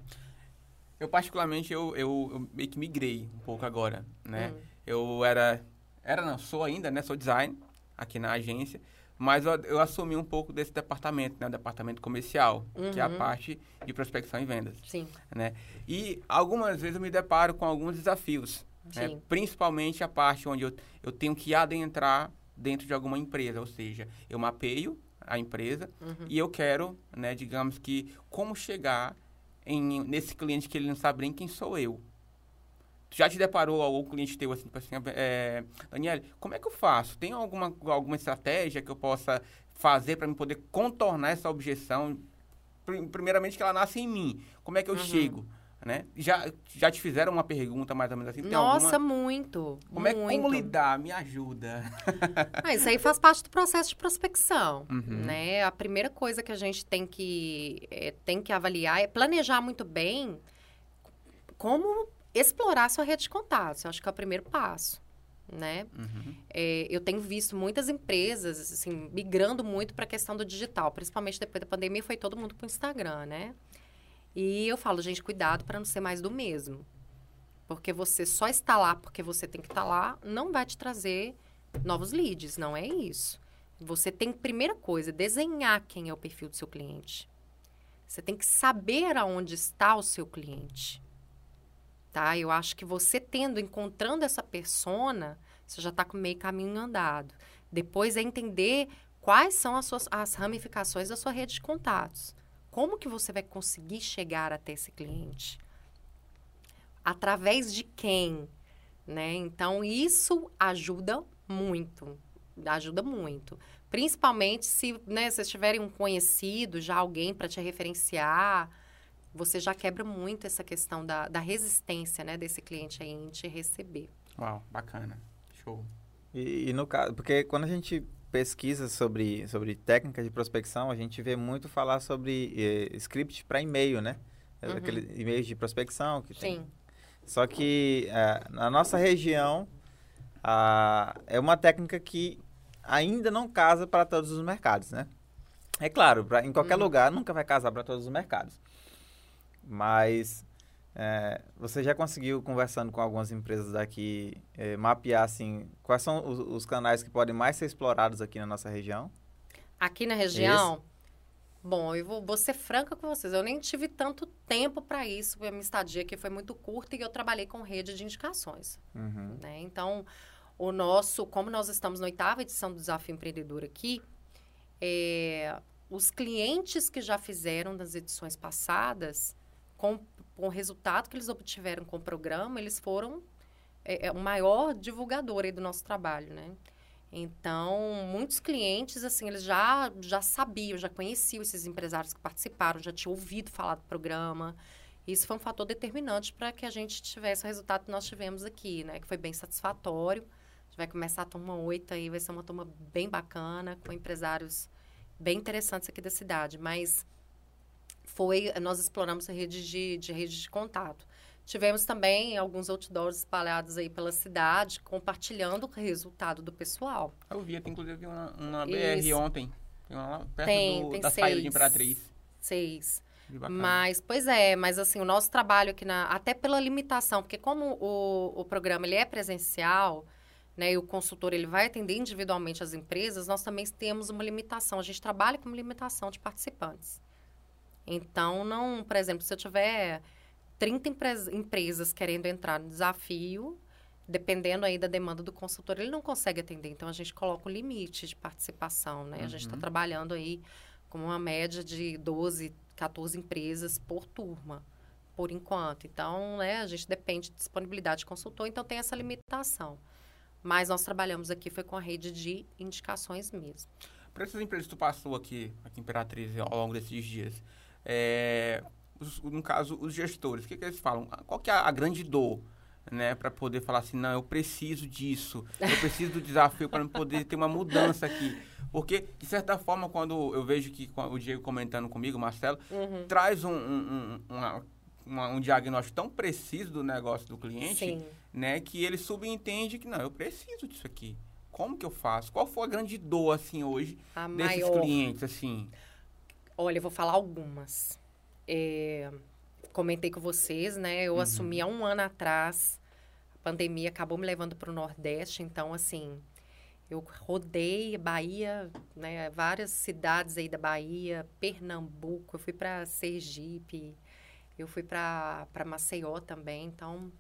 Eu, particularmente, eu, eu, eu, meio que migrei um pouco agora, né? Hum. Eu era... Era, não, sou ainda, né? Sou design aqui na agência. Mas eu, eu assumi um pouco desse departamento, né? O departamento comercial, uhum. que é a uhum. parte de prospecção e vendas. Sim. Né? E algumas vezes eu me deparo com alguns desafios. Né? Principalmente a parte onde eu, eu tenho que adentrar dentro de alguma empresa. Ou seja, eu mapeio a empresa uhum. e eu quero, né, digamos que, como chegar em, nesse cliente que ele não sabe nem quem sou eu. Já te deparou algum cliente teu assim, tipo assim, é, Daniel, como é que eu faço? Tem alguma, alguma estratégia que eu possa fazer para me poder contornar essa objeção? Primeiramente que ela nasce em mim. Como é que eu uhum. chego? Né? Já, já te fizeram uma pergunta mais ou menos assim? Tem Nossa, alguma... muito. Como muito. é como lidar? Me ajuda. ah, isso aí faz parte do processo de prospecção, uhum. né? A primeira coisa que a gente tem que é, tem que avaliar é planejar muito bem como explorar sua rede de contatos. Eu acho que é o primeiro passo. Né? Uhum. É, eu tenho visto muitas empresas assim migrando muito para a questão do digital, principalmente depois da pandemia foi todo mundo para o Instagram, né? E eu falo, gente, cuidado para não ser mais do mesmo. Porque você só está lá porque você tem que estar tá lá, não vai te trazer novos leads, não é isso. Você tem, primeira coisa, desenhar quem é o perfil do seu cliente. Você tem que saber aonde está o seu cliente. Tá? Eu acho que você tendo, encontrando essa persona, você já está com meio caminho andado. Depois é entender quais são as, suas, as ramificações da sua rede de contatos. Como que você vai conseguir chegar até esse cliente? Através de quem? Né? Então, isso ajuda muito. Ajuda muito. Principalmente se né, vocês tiverem um conhecido, já alguém para te referenciar, você já quebra muito essa questão da, da resistência né, desse cliente aí em te receber. Uau, bacana. Show. E, e no caso, porque quando a gente pesquisa sobre, sobre técnicas de prospecção, a gente vê muito falar sobre eh, script para e-mail, né? Uhum. Aqueles e-mails de prospecção que Sim. tem. Só que eh, na nossa região é uma técnica que ainda não casa para todos os mercados, né? É claro, pra, em qualquer uhum. lugar nunca vai casar para todos os mercados. Mas é, você já conseguiu, conversando com algumas empresas daqui, é, mapear, assim, quais são os, os, canais que podem mais ser explorados aqui na nossa região? Aqui na região? Isso. Bom, eu vou, vou, ser franca com vocês. Eu nem tive tanto tempo para isso. A minha estadia aqui foi muito curta e eu trabalhei com rede de indicações. Uhum. Né? Então, o nosso... Como nós estamos na oitava edição do Desafio Empreendedor aqui, é, os clientes que já fizeram das edições passadas... Com, com o resultado que eles obtiveram com o programa, eles foram é, é, o maior divulgador aí do nosso trabalho, né? Então, muitos clientes, assim, eles já, já sabiam, já conheciam esses empresários que participaram, já tinham ouvido falar do programa. Isso foi um fator determinante para que a gente tivesse o resultado que nós tivemos aqui, né? Que foi bem satisfatório. vai começar a turma 8 aí, vai ser uma turma bem bacana, com empresários bem interessantes aqui da cidade. Mas foi, nós exploramos a rede de, de rede de contato. Tivemos também alguns outdoors espalhados aí pela cidade, compartilhando o resultado do pessoal. Eu vi, tem inclusive uma, uma BR ontem. Tem uma perto Tem, do, tem da saída seis. de Imperatriz. Seis. Mas, pois é, mas assim, o nosso trabalho aqui, na, até pela limitação, porque como o, o programa ele é presencial, né, e o consultor ele vai atender individualmente as empresas, nós também temos uma limitação. A gente trabalha com limitação de participantes. Então, não, por exemplo, se eu tiver 30 empres- empresas querendo entrar no desafio, dependendo aí da demanda do consultor, ele não consegue atender. Então, a gente coloca um limite de participação, né? A gente está Uhum. trabalhando aí com uma média de 12, 14 empresas por turma, por enquanto. Então, né, a gente depende de disponibilidade de consultor, então tem essa limitação. Mas nós trabalhamos aqui foi com a rede de indicações mesmo. Para essas empresas que tu passou aqui, aqui em Imperatriz ao longo desses dias, é, os- no caso, os gestores, o que, que eles falam? Qual que é a grande dor? Né, para poder falar assim, não, eu preciso disso, eu preciso do desafio para poder ter uma mudança aqui. Porque, de certa forma, quando eu vejo que o Diego comentando comigo, o Marcelo, traz um, um, um, uma- uma- um diagnóstico tão preciso do negócio do cliente, Sim. né, que ele subentende que, não, eu preciso disso aqui. Como que eu faço? Qual foi a grande dor, assim, hoje, A desses maior. clientes, assim? Olha, eu vou falar algumas. É, comentei com vocês, né? Eu assumi há um ano atrás. A pandemia acabou me levando para o Nordeste, então, assim, eu rodei Bahia, né? Várias cidades aí da Bahia, Pernambuco, eu fui para Sergipe, eu fui para Maceió também, então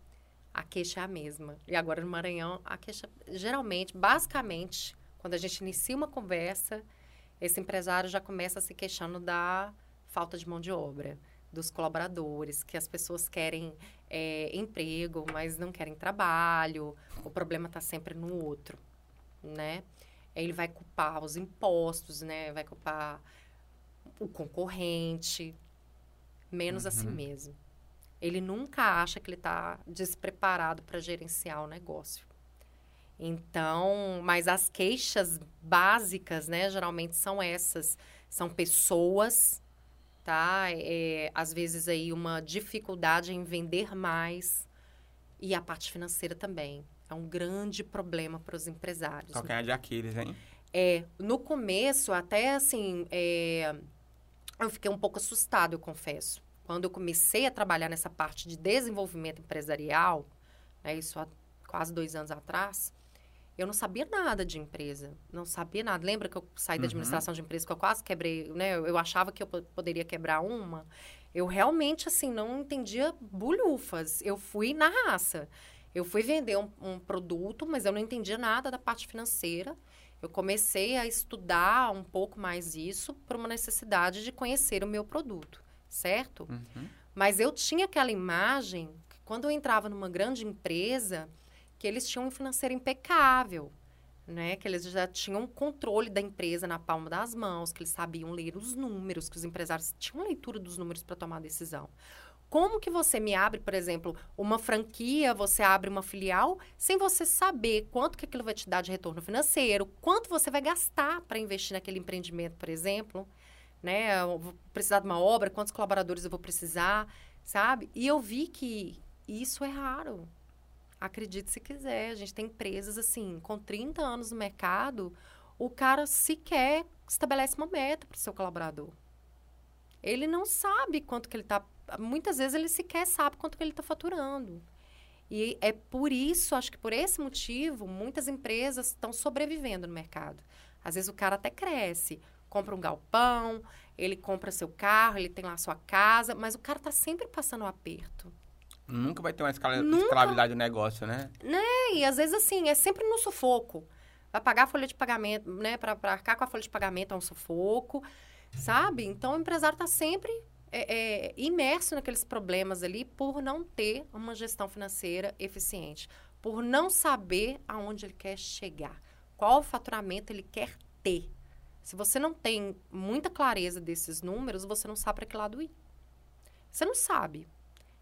a queixa é a mesma. E agora no Maranhão, a queixa, geralmente, basicamente, quando a gente inicia uma conversa, esse empresário já começa se queixando da falta de mão de obra, dos colaboradores, que as pessoas querem é, emprego, mas não querem trabalho, o problema está sempre no outro, né? Ele vai culpar os impostos, né? Vai culpar o concorrente, menos a si Uhum. mesmo. Ele nunca acha que ele está despreparado para gerenciar o negócio. Então, mas as queixas básicas, né, geralmente são essas. São pessoas, tá? É, às vezes aí uma dificuldade em vender mais. E a parte financeira também. É um grande problema para os empresários. Calcanhar de Aquiles, hein? É, no começo, até assim, é, eu fiquei um pouco assustada, eu confesso. Quando eu comecei a trabalhar nessa parte de desenvolvimento empresarial, né, isso há quase dois anos atrás, eu não sabia nada de empresa, não sabia nada. Lembra que eu saí da Uhum. administração de empresa que eu quase quebrei, né? Eu, eu achava que eu po- poderia quebrar uma. Eu realmente, assim, não entendia bulhufas. Eu fui na raça. Eu fui vender um, um produto, mas eu não entendia nada da parte financeira. Eu comecei a estudar um pouco mais isso por uma necessidade de conhecer o meu produto, certo? Uhum. Mas eu tinha aquela imagem que quando eu entrava numa grande empresa, que eles tinham um financeiro impecável, né? Que eles já tinham controle da empresa na palma das mãos, que eles sabiam ler os números, que os empresários tinham leitura dos números para tomar decisão. Como que você me abre, por exemplo, uma franquia, você abre uma filial, sem você saber quanto que aquilo vai te dar de retorno financeiro, quanto você vai gastar para investir naquele empreendimento, por exemplo, né? Eu vou precisar de uma obra, quantos colaboradores eu vou precisar, sabe? E eu vi que isso é raro. Acredite se quiser, a gente tem empresas assim, com 30 anos no mercado, o cara sequer estabelece uma meta para o seu colaborador. Ele não sabe quanto que ele está. Muitas vezes ele sequer sabe quanto que ele está faturando. E é por isso, acho que por esse motivo, muitas empresas estão sobrevivendo no mercado. Às vezes o cara até cresce, compra um galpão, ele compra seu carro, ele tem lá sua casa, mas o cara está sempre passando um aperto. Nunca vai ter uma escala, Nunca. escalabilidade do negócio, né? É, e às vezes assim, é sempre no sufoco. Vai pagar a folha de pagamento, né? Para arcar com a folha de pagamento é um sufoco, sabe? Então o empresário está sempre é, é, imerso naqueles problemas ali por não ter uma gestão financeira eficiente, por não saber aonde ele quer chegar, qual faturamento ele quer ter. Se você não tem muita clareza desses números, você não sabe para que lado ir. Você não sabe.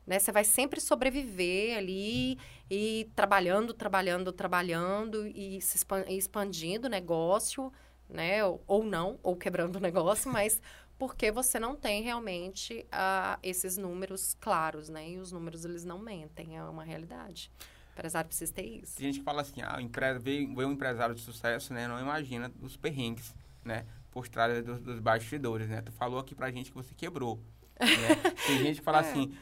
Né? Você vai sempre sobreviver ali e trabalhando, trabalhando, trabalhando e se expandindo o negócio, né? Ou, ou não, ou quebrando o negócio, mas porque você não tem realmente uh, esses números claros, né? E os números, eles não mentem, é uma realidade. O empresário precisa ter isso. Tem gente que fala assim, ah, ver um empresário de sucesso, né? Não imagina os perrengues, né? Por trás dos, dos bastidores, né? Tu falou aqui pra gente que você quebrou. Né? Tem gente que fala é. assim,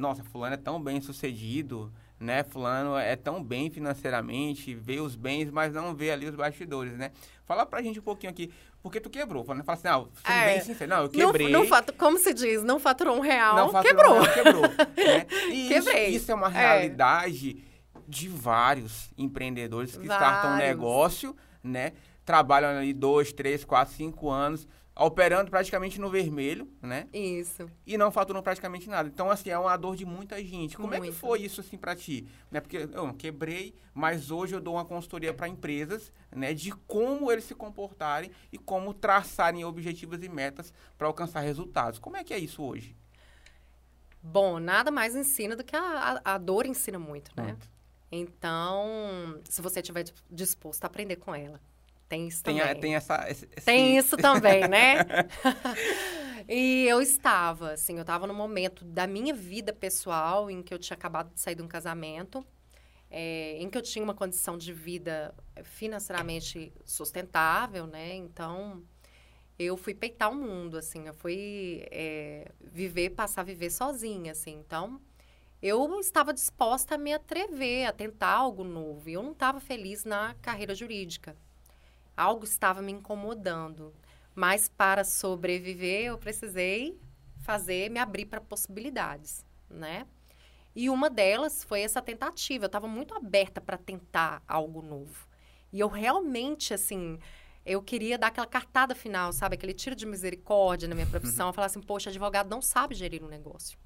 nossa, fulano é tão bem sucedido, né? Fulano é tão bem financeiramente, vê os bens, mas não vê ali os bastidores, né? Fala pra gente um pouquinho aqui, porque tu quebrou? Fala assim, não, sendo é, bem sincero, não, eu quebrei. Não, não como se diz, não faturou um real, não faturou quebrou. Um real, quebrou. né? E Quebrei. Isso, isso é uma é. realidade é. de vários empreendedores que vários. startam um negócio, né? Trabalham ali dois, três, quatro, cinco anos operando praticamente no vermelho, né? Isso. E não faturam praticamente nada. Então, assim, é uma dor de muita gente. Como Muito. é que foi isso, assim, para ti? Né? Porque eu quebrei, mas hoje eu dou uma consultoria para empresas, né? De como eles se comportarem e como traçarem objetivos e metas para alcançar resultados. Como é que é isso hoje? Bom, nada mais ensina do que a, a, a dor ensina muito, né? Muito. Então, se você estiver disposto a aprender com ela. Tem isso tem, também. tem essa... Esse... Tem isso também, né? e eu estava, assim, eu estava no momento da minha vida pessoal em que eu tinha acabado de sair de um casamento, é, em que eu tinha uma condição de vida financeiramente sustentável, né? Então, eu fui peitar o mundo, assim, eu fui é, viver, passar a viver sozinha, assim. Então, eu estava disposta a me atrever, a tentar algo novo. E eu não estava feliz na carreira jurídica algo estava me incomodando. Mas para sobreviver, eu precisei fazer, me abrir para possibilidades, né? E uma delas foi essa tentativa. Eu estava muito aberta para tentar algo novo. E eu realmente, assim, eu queria dar aquela cartada final, sabe? Aquele tiro de misericórdia na minha profissão. Eu falar assim, poxa, advogado não sabe gerir um negócio.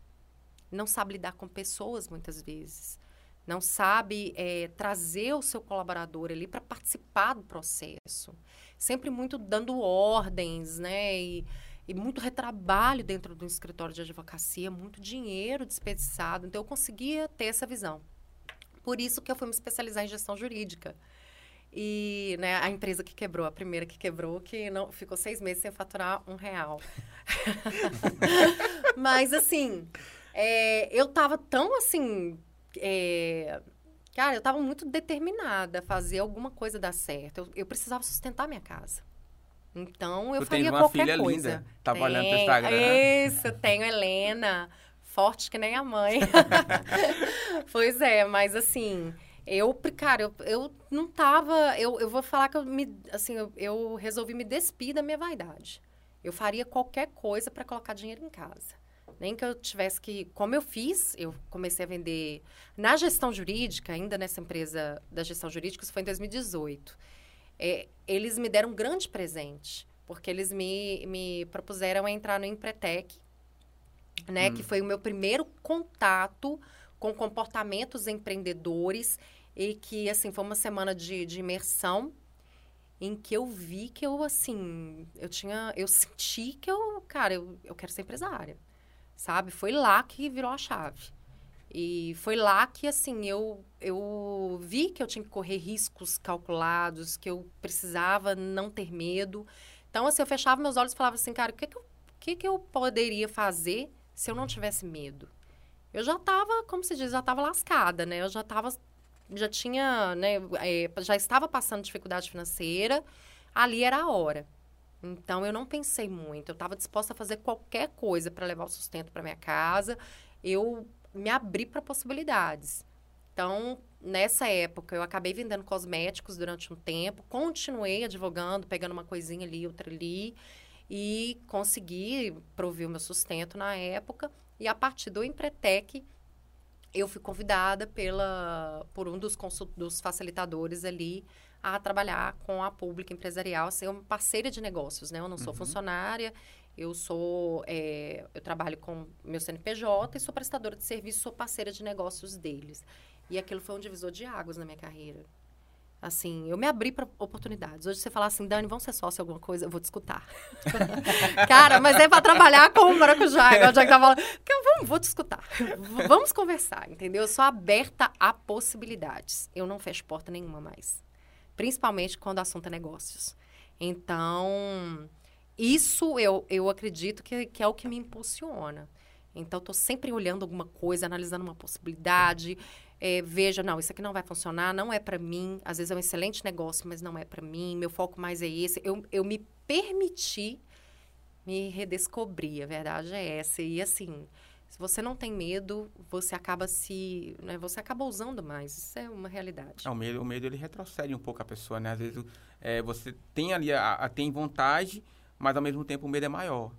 Não sabe lidar com pessoas, muitas vezes não sabe é, trazer o seu colaborador ali para participar do processo. Sempre muito dando ordens, né? E, e, muito retrabalho dentro do escritório de advocacia, muito dinheiro desperdiçado. Então, eu conseguia ter essa visão. Por isso que eu fui me especializar em gestão jurídica. E né, a empresa que quebrou, a primeira que quebrou, que não ficou seis meses sem faturar um real. Mas, assim, é, eu tava tão, assim, é, cara, eu estava muito determinada a fazer alguma coisa dar certo. Eu, eu precisava sustentar minha casa. Então, eu tu faria qualquer coisa. uma filha linda, trabalhando no Instagram. Né? Isso, tenho Helena, forte que nem a mãe. pois é, mas assim, eu, cara, eu, eu não tava, eu, eu vou falar que eu me, assim, eu, eu resolvi me despir da minha vaidade. Eu faria qualquer coisa para colocar dinheiro em casa. Nem que eu tivesse que. Como eu fiz, eu comecei a vender na gestão jurídica, ainda nessa empresa da gestão jurídica, isso foi em 2018. É, eles me deram um grande presente, porque eles me, me propuseram a entrar no Empretec, né? Hum. Que foi o meu primeiro contato com comportamentos empreendedores e que, assim, foi uma semana de, de imersão em que eu vi que eu, assim, eu tinha, eu senti que eu, cara, eu, eu quero ser empresária sabe? Foi lá que virou a chave. E foi lá que, assim, eu, eu vi que eu tinha que correr riscos calculados, que eu precisava não ter medo. Então, assim, eu fechava meus olhos e falava assim, cara, o que, que, eu, que, que eu poderia fazer se eu não tivesse medo? Eu já estava, como se diz, já estava lascada, né? Eu já estava, já tinha, né? É, já estava passando dificuldade financeira. Ali era a hora. Então eu não pensei muito, eu estava disposta a fazer qualquer coisa para levar o sustento para minha casa. Eu me abri para possibilidades. Então, nessa época, eu acabei vendendo cosméticos durante um tempo, continuei advogando, pegando uma coisinha ali, outra ali, e consegui prover o meu sustento na época. E a partir do Empretec, eu fui convidada pela, por um dos, dos facilitadores ali a trabalhar com a pública empresarial, ser uma parceira de negócios, né? Eu não sou uhum. funcionária, eu sou, é, eu trabalho com meu CNPJ e sou prestadora de serviço, sou parceira de negócios deles. E aquilo foi um divisor de águas na minha carreira. Assim, eu me abri para oportunidades. Hoje você falar assim, Dani, vamos ser sócio alguma coisa, eu vou te escutar. Cara, mas é para trabalhar com o maracujá, igual o Jack tá falando. Eu vamos, vou te escutar. vamos conversar, entendeu? Eu sou aberta a possibilidades. Eu não fecho porta nenhuma mais. Principalmente quando o assunto é negócios. Então, isso eu, eu acredito que, que é o que me impulsiona. Então, estou sempre olhando alguma coisa, analisando uma possibilidade. É, veja, não, isso aqui não vai funcionar, não é para mim. Às vezes é um excelente negócio, mas não é para mim. Meu foco mais é esse. Eu, eu me permiti me redescobrir, a verdade é essa. E assim, se você não tem medo, você acaba se, né, você acaba usando mais. Isso é uma realidade. É, o medo, o medo ele retrocede um pouco a pessoa, né? Às vezes é, você tem ali a, a, tem vontade, mas ao mesmo tempo o medo é maior.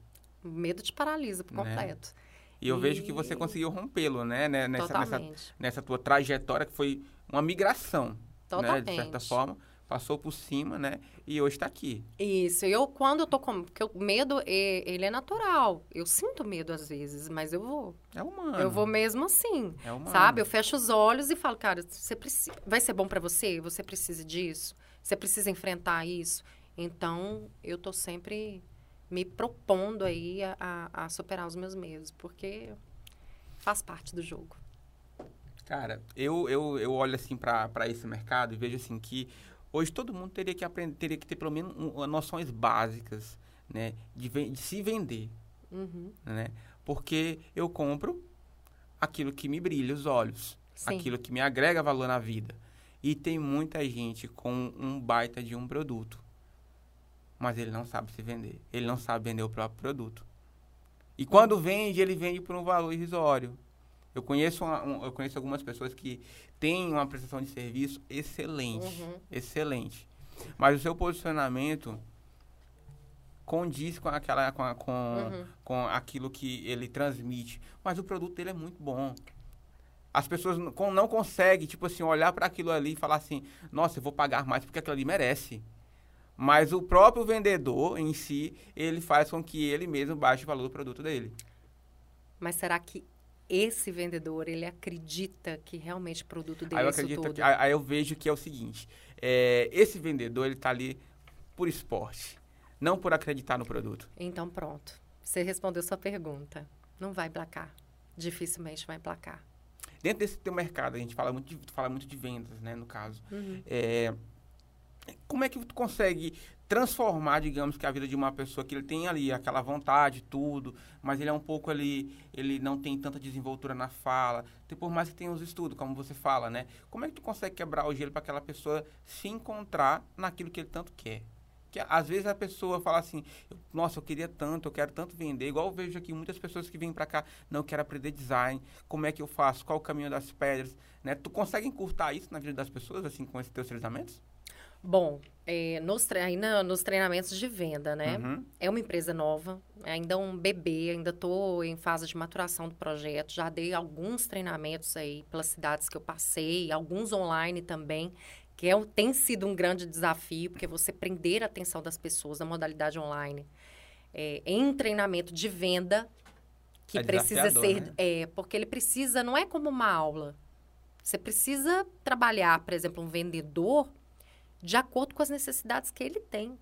O medo te paralisa por né? completo. E eu e... vejo que você conseguiu rompê-lo, né? né nessa, nessa, nessa, tua trajetória que foi uma migração, Totalmente. né? De certa forma passou por cima, né? E hoje está aqui. Isso. Eu, quando eu tô com... Porque o medo, ele é natural. Eu sinto medo às vezes, mas eu vou. É humano. Eu vou mesmo assim. É humano. Sabe? Eu fecho os olhos e falo, cara, você precisa... vai ser bom para você? Você precisa disso? Você precisa enfrentar isso? Então, eu tô sempre me propondo aí a, a, a superar os meus medos, porque faz parte do jogo. Cara, eu, eu, eu olho assim para esse mercado e vejo assim que Hoje todo mundo teria que aprender, teria que ter pelo menos um, noções básicas, né, de, de se vender, uhum. né? Porque eu compro aquilo que me brilha os olhos, Sim. aquilo que me agrega valor na vida. E tem muita gente com um baita de um produto, mas ele não sabe se vender, ele não sabe vender o próprio produto. E quando vende, ele vende por um valor irrisório. Eu conheço, uma, um, eu conheço algumas pessoas que têm uma prestação de serviço excelente, uhum. excelente. Mas o seu posicionamento condiz com aquela com, a, com, uhum. com aquilo que ele transmite, mas o produto dele é muito bom. As pessoas não conseguem, tipo assim, olhar para aquilo ali e falar assim: "Nossa, eu vou pagar mais porque aquilo ali merece". Mas o próprio vendedor em si, ele faz com que ele mesmo baixe o valor do produto dele. Mas será que esse vendedor, ele acredita que realmente o produto dele aí eu é acredito tudo. Que, aí eu vejo que é o seguinte, é, esse vendedor, ele está ali por esporte, não por acreditar no produto. Então, pronto. Você respondeu sua pergunta. Não vai placar. Dificilmente vai placar. Dentro desse teu mercado, a gente fala muito de, fala muito de vendas, né, no caso. Uhum. É, como é que tu consegue transformar, digamos, que a vida de uma pessoa que ele tem ali aquela vontade, tudo, mas ele é um pouco ali, ele não tem tanta desenvoltura na fala, por mais que tenha os estudos, como você fala, né? Como é que tu consegue quebrar o gelo para aquela pessoa se encontrar naquilo que ele tanto quer? Que às vezes a pessoa fala assim, nossa, eu queria tanto, eu quero tanto vender, igual eu vejo aqui muitas pessoas que vêm para cá, não quero aprender design, como é que eu faço, qual o caminho das pedras, né? Tu consegue encurtar isso na vida das pessoas, assim, com esses teus treinamentos? Bom, é, nos, ainda nos treinamentos de venda, né? Uhum. É uma empresa nova, ainda um bebê, ainda estou em fase de maturação do projeto. Já dei alguns treinamentos aí pelas cidades que eu passei, alguns online também, que é, tem sido um grande desafio, porque você prender a atenção das pessoas na modalidade online. É, em treinamento de venda, que é precisa ser. Né? É, porque ele precisa, não é como uma aula. Você precisa trabalhar, por exemplo, um vendedor de acordo com as necessidades que ele tem.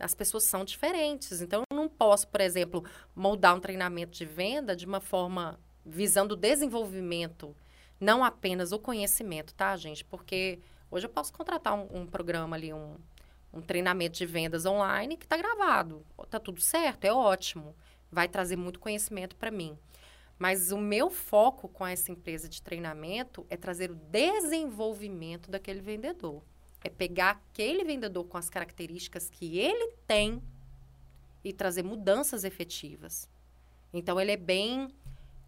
As pessoas são diferentes. Então, eu não posso, por exemplo, moldar um treinamento de venda de uma forma visando o desenvolvimento, não apenas o conhecimento, tá, gente? Porque hoje eu posso contratar um, um programa ali, um, um treinamento de vendas online que está gravado. Tá tudo certo, é ótimo. Vai trazer muito conhecimento para mim. Mas o meu foco com essa empresa de treinamento é trazer o desenvolvimento daquele vendedor. É pegar aquele vendedor com as características que ele tem e trazer mudanças efetivas. Então, ele é bem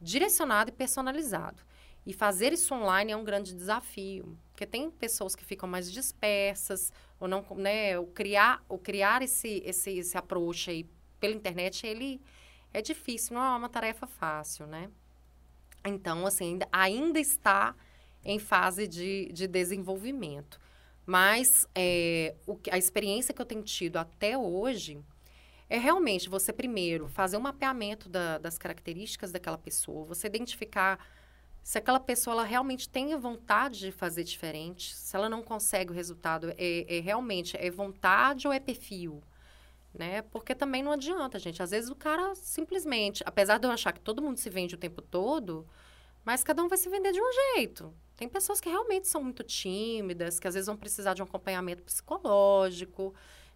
direcionado e personalizado. E fazer isso online é um grande desafio, porque tem pessoas que ficam mais dispersas, ou não, né, o criar, o criar esse, esse, esse approach aí pela internet, ele é difícil, não é uma tarefa fácil, né? Então, assim, ainda, ainda está em fase de, de desenvolvimento. Mas é, o, a experiência que eu tenho tido até hoje é realmente você, primeiro, fazer um mapeamento da, das características daquela pessoa, você identificar se aquela pessoa ela realmente tem vontade de fazer diferente, se ela não consegue o resultado, é, é realmente é vontade ou é perfil? né? Porque também não adianta, gente. Às vezes o cara simplesmente, apesar de eu achar que todo mundo se vende o tempo todo, mas cada um vai se vender de um jeito. Tem pessoas que realmente são muito tímidas, que às vezes vão precisar de um acompanhamento psicológico,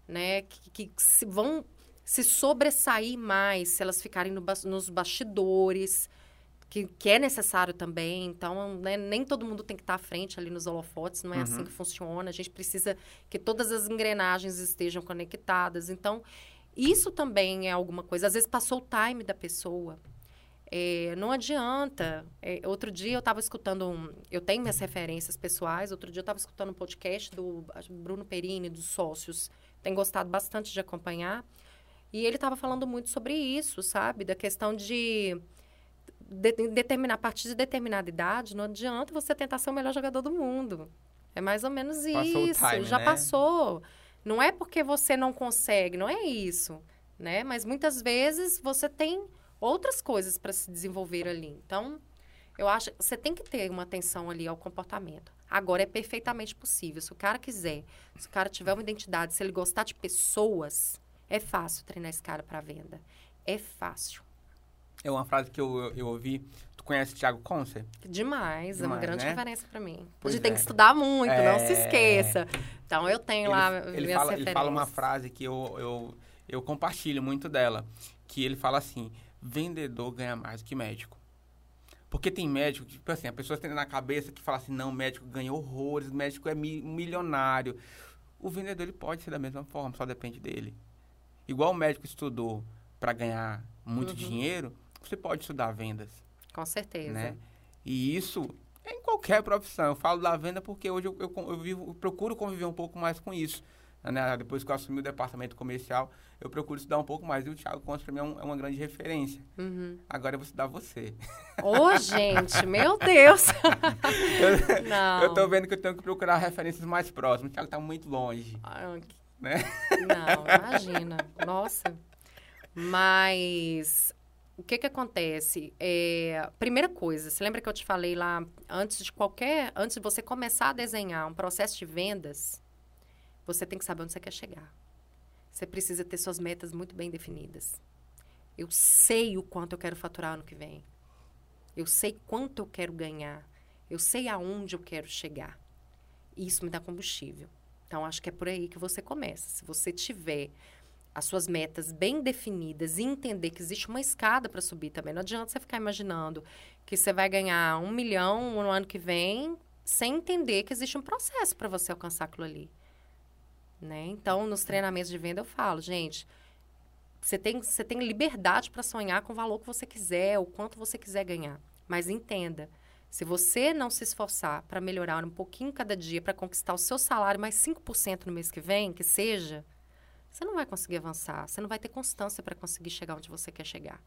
né? Que, que se vão se sobressair mais se elas ficarem no, nos bastidores, que, que, é necessário também. Então, né, nem todo mundo tem que estar à frente ali nos holofotes, não é assim uhum. assim que funciona. A gente precisa que todas as engrenagens estejam conectadas. Então, isso também é alguma coisa. Às vezes passou o time da pessoa. É, não adianta. É, outro dia eu estava escutando um. Eu tenho minhas referências pessoais. Outro dia eu estava escutando um podcast do Bruno Perini, dos sócios. Tenho gostado bastante de acompanhar. E ele estava falando muito sobre isso, sabe? Da questão de, de, determinar, a partir de determinada idade, não adianta você tentar ser o melhor jogador do mundo. É mais ou menos passou isso. Time, Já né? passou. Não é porque você não consegue, não é isso, né? Mas muitas vezes você tem outras coisas para se desenvolver ali. Então, eu acho que você tem que ter uma atenção ali ao comportamento. Agora é perfeitamente possível. Se o cara quiser, se o cara tiver uma identidade, se ele gostar de pessoas, é fácil treinar esse cara para venda. É fácil. É uma frase que eu, eu ouvi. Tu conhece o Thiago Conce? Demais, Demais, é uma grande né? referência para mim. Pois a gente é. tem que estudar muito, é... não se é. esqueça. Então eu tenho ele, lá ele fala, Ele fala uma frase que eu, eu, eu compartilho muito dela. Que ele fala assim, vendedor ganha mais do que médico. Porque tem médico, tipo assim, a pessoa tem na cabeça que fala assim, não, médico ganha horrores, médico é mi milionário. O vendedor ele pode ser da mesma forma, só depende dele. Igual o médico estudou para ganhar muito uhum. dinheiro, você pode estudar vendas. Com certeza. Né? E isso é em qualquer profissão. Eu falo da venda porque hoje eu, eu, eu, vivo, eu procuro conviver um pouco mais com isso. Né? Depois que eu assumi o departamento comercial, eu procuro estudar um pouco mais. E o Thiago Conte, para mim, é, um, é, uma grande referência. Uhum. Agora eu vou estudar você. Ô, oh, gente, meu Deus! eu, Não. Eu tô vendo que eu tenho que procurar referências mais próximas. O Thiago tá muito longe. Ah, né? Não, imagina. Nossa. Mas o que que acontece? É, primeira coisa, você lembra que eu te falei lá antes de qualquer, antes de você começar a desenhar um processo de vendas, você tem que saber onde você quer chegar. Você precisa ter suas metas muito bem definidas. Eu sei o quanto eu quero faturar ano que vem. Eu sei quanto eu quero ganhar. Eu sei aonde eu quero chegar. E isso me dá combustível. Então, acho que é por aí que você começa. Se você tiver as suas metas bem definidas e entender que existe uma escada para subir também. Não adianta você ficar imaginando que você vai ganhar um milhão no ano que vem sem entender que existe um processo para você alcançar aquilo ali. Né? Então, nos treinamentos de venda eu falo, gente, você tem, você tem liberdade para sonhar com o valor que você quiser, o quanto você quiser ganhar. Mas entenda, se você não se esforçar para melhorar um pouquinho cada dia, para conquistar o seu salário mais 5% no mês que vem, que seja, você não vai conseguir avançar, você não vai ter constância para conseguir chegar onde você quer chegar.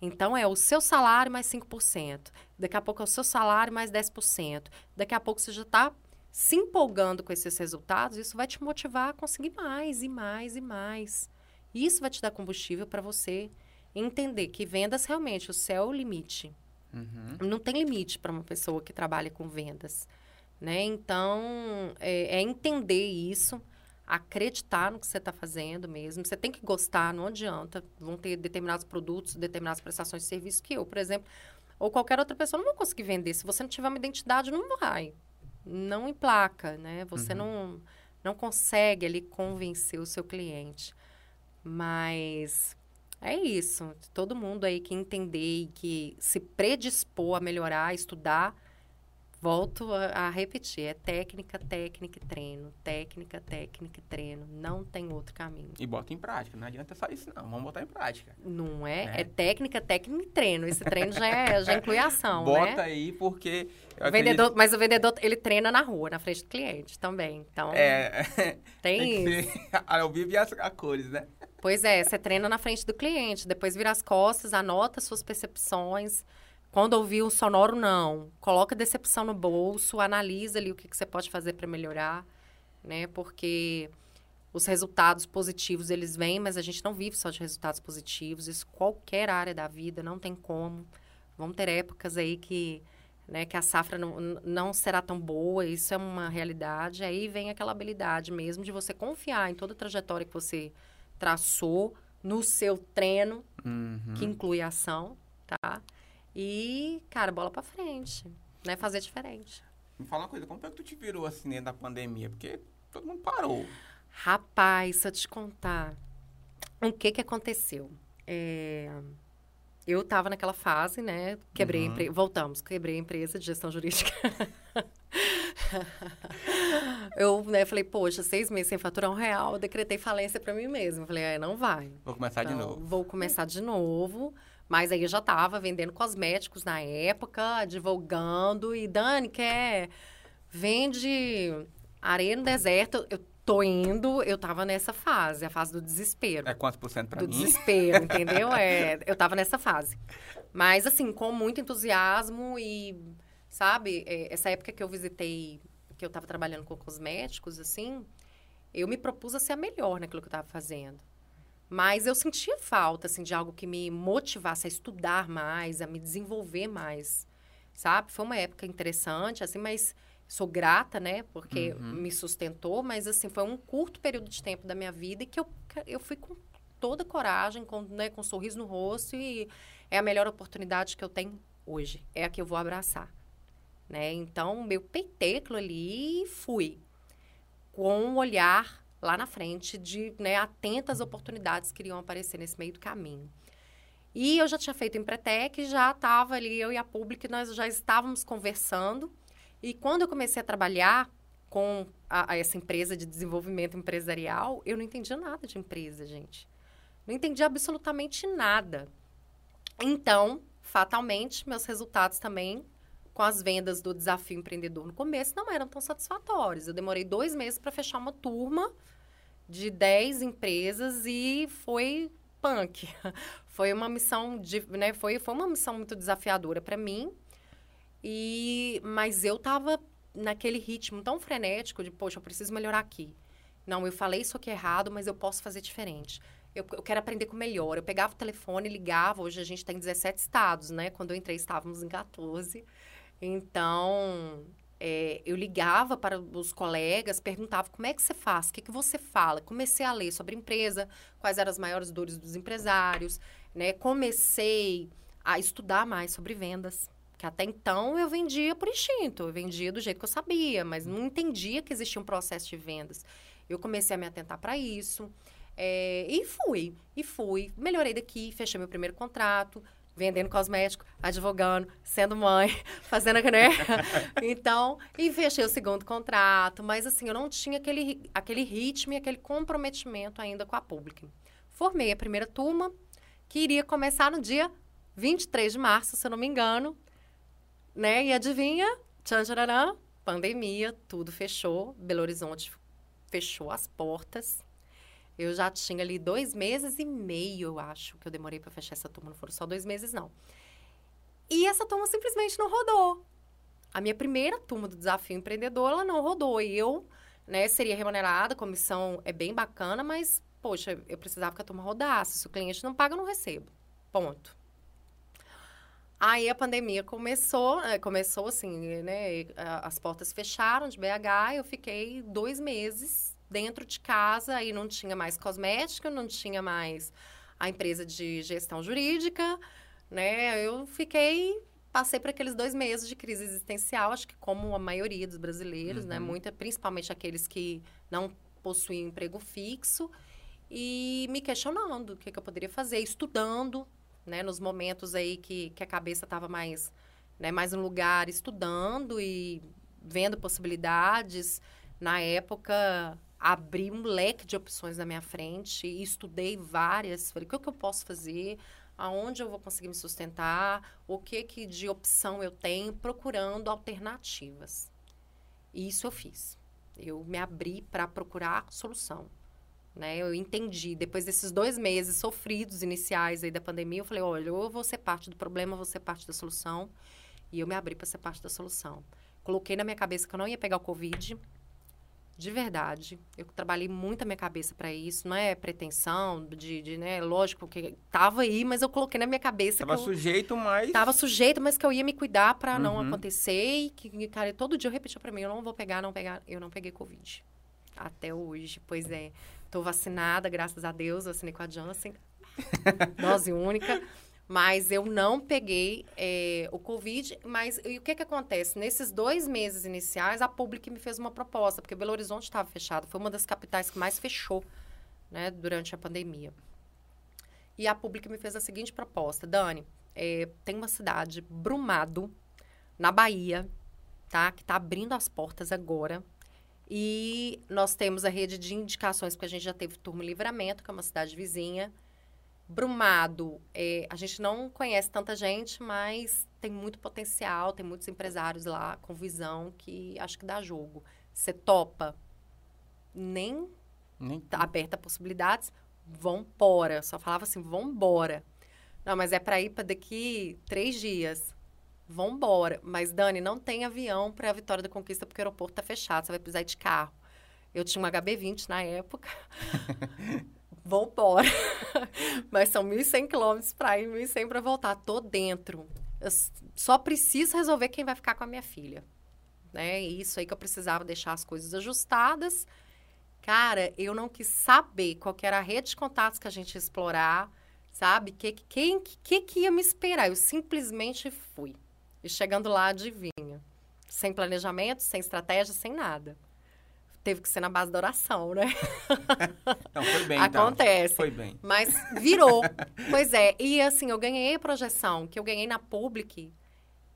Então, é o seu salário mais 5%. Daqui a pouco é o seu salário mais 10%. Daqui a pouco você já está se empolgando com esses resultados. Isso vai te motivar a conseguir mais e mais e mais. Isso vai te dar combustível para você entender que vendas realmente, o céu é o limite. Uhum. Não tem limite para uma pessoa que trabalha com vendas. Né? Então, é, é entender isso, acreditar no que você está fazendo mesmo. Você tem que gostar, não adianta. Vão ter determinados produtos, determinadas prestações de serviço que eu, por exemplo, ou qualquer outra pessoa não vai conseguir vender. Se você não tiver uma identidade, não vai. Não emplaca, né? Você uhum. não, não consegue ali convencer o seu cliente. Mas é isso. Todo mundo aí que entender e que se predispor a melhorar, a estudar, volto a, a, repetir. É técnica, técnica e treino. Técnica, técnica e treino. Não tem outro caminho. E bota em prática. Não adianta só isso, não. Vamos botar em prática. Não é? É, é técnica, técnica e treino. Esse treino já, é, já inclui ação, Bota né? aí, porque... O vendedor, acredito... Mas o vendedor, ele treina na rua, na frente do cliente também. Então, é, tem, tem isso. Ao vivo e as, as cores, né? Pois é, você treina na frente do cliente, depois vira as costas, anota suas percepções. Quando ouvir um sonoro, não. Coloca decepção no bolso, analisa ali o que, que você pode fazer para melhorar, né? Porque os resultados positivos, eles vêm, mas a gente não vive só de resultados positivos. Isso qualquer área da vida, não tem como. Vão ter épocas aí que, né, que a safra não, não será tão boa, isso é uma realidade. Aí vem aquela habilidade mesmo de você confiar em toda a trajetória que você traçou no seu treino, Uhum. que inclui ação, tá? E, cara, bola pra frente, né? Fazer diferente. Me fala uma coisa, como é que tu te virou assim dentro da pandemia? Porque todo mundo parou. Rapaz, se eu te contar o que que aconteceu. É, Eu tava naquela fase, né? Quebrei a Uhum. empresa. Voltamos, quebrei a empresa de gestão jurídica. eu né, falei, poxa, seis meses sem faturar um real, eu decretei falência pra mim mesma. Falei, é, não vai. Vou começar de Então, novo. Vou começar de novo. Mas aí eu já tava vendendo cosméticos na época, divulgando. E Dani, quer. Vende areia no deserto. Eu tô indo, eu tava nessa fase, a fase do desespero. É quantos por cento pra do mim? desespero, entendeu? É, eu tava nessa fase. Mas, assim, com muito entusiasmo e, sabe, é, essa época que eu visitei, que eu tava trabalhando com cosméticos, assim, eu me propus a ser a melhor naquilo que eu tava fazendo. Mas eu sentia falta, assim, de algo que me motivasse a estudar mais, a me desenvolver mais, sabe? Foi uma época interessante, assim, mas sou grata, né? Porque Uhum. me sustentou, mas, assim, foi um curto período de tempo da minha vida e que eu, eu fui com toda coragem, com, né, com um sorriso no rosto e é a melhor oportunidade que eu tenho hoje. É a que eu vou abraçar, né? Então, eu peitei aquilo ali e fui com um olhar lá na frente de, né, atentas oportunidades que iriam aparecer nesse meio do caminho. E eu já tinha feito Empretec, já estava ali, eu e a Public, nós já estávamos conversando. E quando eu comecei a trabalhar com a, a essa empresa de desenvolvimento empresarial, eu não entendia nada de empresa, gente. Não entendia absolutamente nada. Então, fatalmente, meus resultados também com as vendas do desafio empreendedor no começo não eram tão satisfatórios. Eu demorei dois meses para fechar uma turma de 10 empresas e foi punk. Foi uma missão, de, né, foi, foi uma missão muito desafiadora para mim. E, mas eu tava naquele ritmo tão frenético de, poxa, eu preciso melhorar aqui. Não, eu falei isso aqui errado, mas eu posso fazer diferente. Eu, eu quero aprender com melhor. Eu pegava o telefone, ligava. Hoje a gente tem 17 estados, né? Quando eu entrei, estávamos em 14. Então, eu ligava para os colegas, perguntava como é que você faz, o que, que você fala. Comecei a ler sobre empresa, quais eram as maiores dores dos empresários, né? Comecei a estudar mais sobre vendas. Que até então eu vendia por instinto, eu vendia do jeito que eu sabia, mas não entendia que existia um processo de vendas. Eu comecei a me atentar para isso. É, e fui, e fui. Melhorei daqui, fechei meu primeiro contrato, vendendo cosmético, advogando, sendo mãe, fazendo, né? então, e fechei o segundo contrato, mas assim, eu não tinha aquele, aquele ritmo e aquele comprometimento ainda com a pública. Formei a primeira turma, que iria começar no dia 23 de março, se eu não me engano, né? E adivinha? Tchan, tchararã, pandemia, tudo fechou, Belo Horizonte fechou as portas. Eu já tinha ali dois meses e meio, eu acho, que eu demorei para fechar essa turma. Não foram só dois meses, não. E essa turma simplesmente não rodou. A minha primeira turma do Desafio Empreendedor, ela não rodou. E eu, né, seria remunerada, a comissão é bem bacana, mas, poxa, eu precisava que a turma rodasse. Se o cliente não paga, eu não recebo. Ponto. Aí a pandemia começou, eh, começou assim, né? As portas fecharam de BH, eu fiquei dois meses dentro de casa, aí não tinha mais cosmética, não tinha mais a empresa de gestão jurídica, né? Eu fiquei, passei por aqueles dois meses de crise existencial, acho que como a maioria dos brasileiros, né? Uhum. Muita, principalmente aqueles que não possuíam emprego fixo, e me questionando o que, que eu poderia fazer, estudando, né? Nos momentos aí que, que a cabeça estava mais, né? Mais no lugar, estudando e vendo possibilidades. Na época, abri um leque de opções na minha frente e estudei várias. Falei, o que, que eu posso fazer? Aonde eu vou conseguir me sustentar? O que, que de opção eu tenho? Procurando alternativas. E isso eu fiz. Eu me abri para procurar solução. Né? Eu entendi, depois desses dois meses sofridos iniciais aí da pandemia, eu falei, olha, eu vou ser parte do problema, vou ser parte da solução. E eu me abri para ser parte da solução. Coloquei na minha cabeça que eu não ia pegar o Covid, de verdade. Eu trabalhei muito a minha cabeça para isso. Não é pretensão de, de, né? Lógico que tava aí, mas eu coloquei na minha cabeça Tava que eu sujeito, mas. tava sujeito, mas que eu ia me cuidar para não Uhum. acontecer e que, cara, todo dia eu repetia para mim, eu não vou pegar, não pegar, eu não peguei Covid. Até hoje, pois é. Tô vacinada, graças a Deus, vacinei com a Janssen. dose única. Mas eu não peguei é, o Covid. Mas e o que, que acontece? Nesses dois meses iniciais, a Public me fez uma proposta, porque Belo Horizonte estava fechado. Foi uma das capitais que mais fechou né, durante a pandemia. E a Public me fez a seguinte proposta: Dani, é, tem uma cidade, Brumado, na Bahia, tá? Que está abrindo as portas agora. E nós temos a rede de indicações, porque a gente já teve Turma Livramento, que é uma cidade vizinha. Brumado, é, a gente não conhece tanta gente, mas tem muito potencial, tem muitos empresários lá com visão que acho que dá jogo. Você topa? Nem, Nem. Tá aberta possibilidades. Vambora. Só falava assim, vambora. Não, mas é para ir para daqui três dias. Vambora. Mas, Dani, não tem avião para a Vitória da Conquista porque o aeroporto tá fechado. Você vai precisar de carro. Eu tinha um HB20 na época. vou embora. Mas são 1.100 quilômetros para ir, 1.100 para voltar. Tô dentro. Eu só preciso resolver quem vai ficar com a minha filha. Né? Isso aí que eu precisava deixar as coisas ajustadas. Cara, eu não quis saber qual era a rede de contatos que a gente ia explorar, sabe? Que, quem que, que ia me esperar? Eu simplesmente fui. E chegando lá, adivinha. Sem planejamento, sem estratégia, sem nada teve que ser na base da oração, né? Não, foi bem. Então. Acontece. Então. Foi bem. Mas virou. pois é. E assim, eu ganhei a projeção que eu ganhei na Public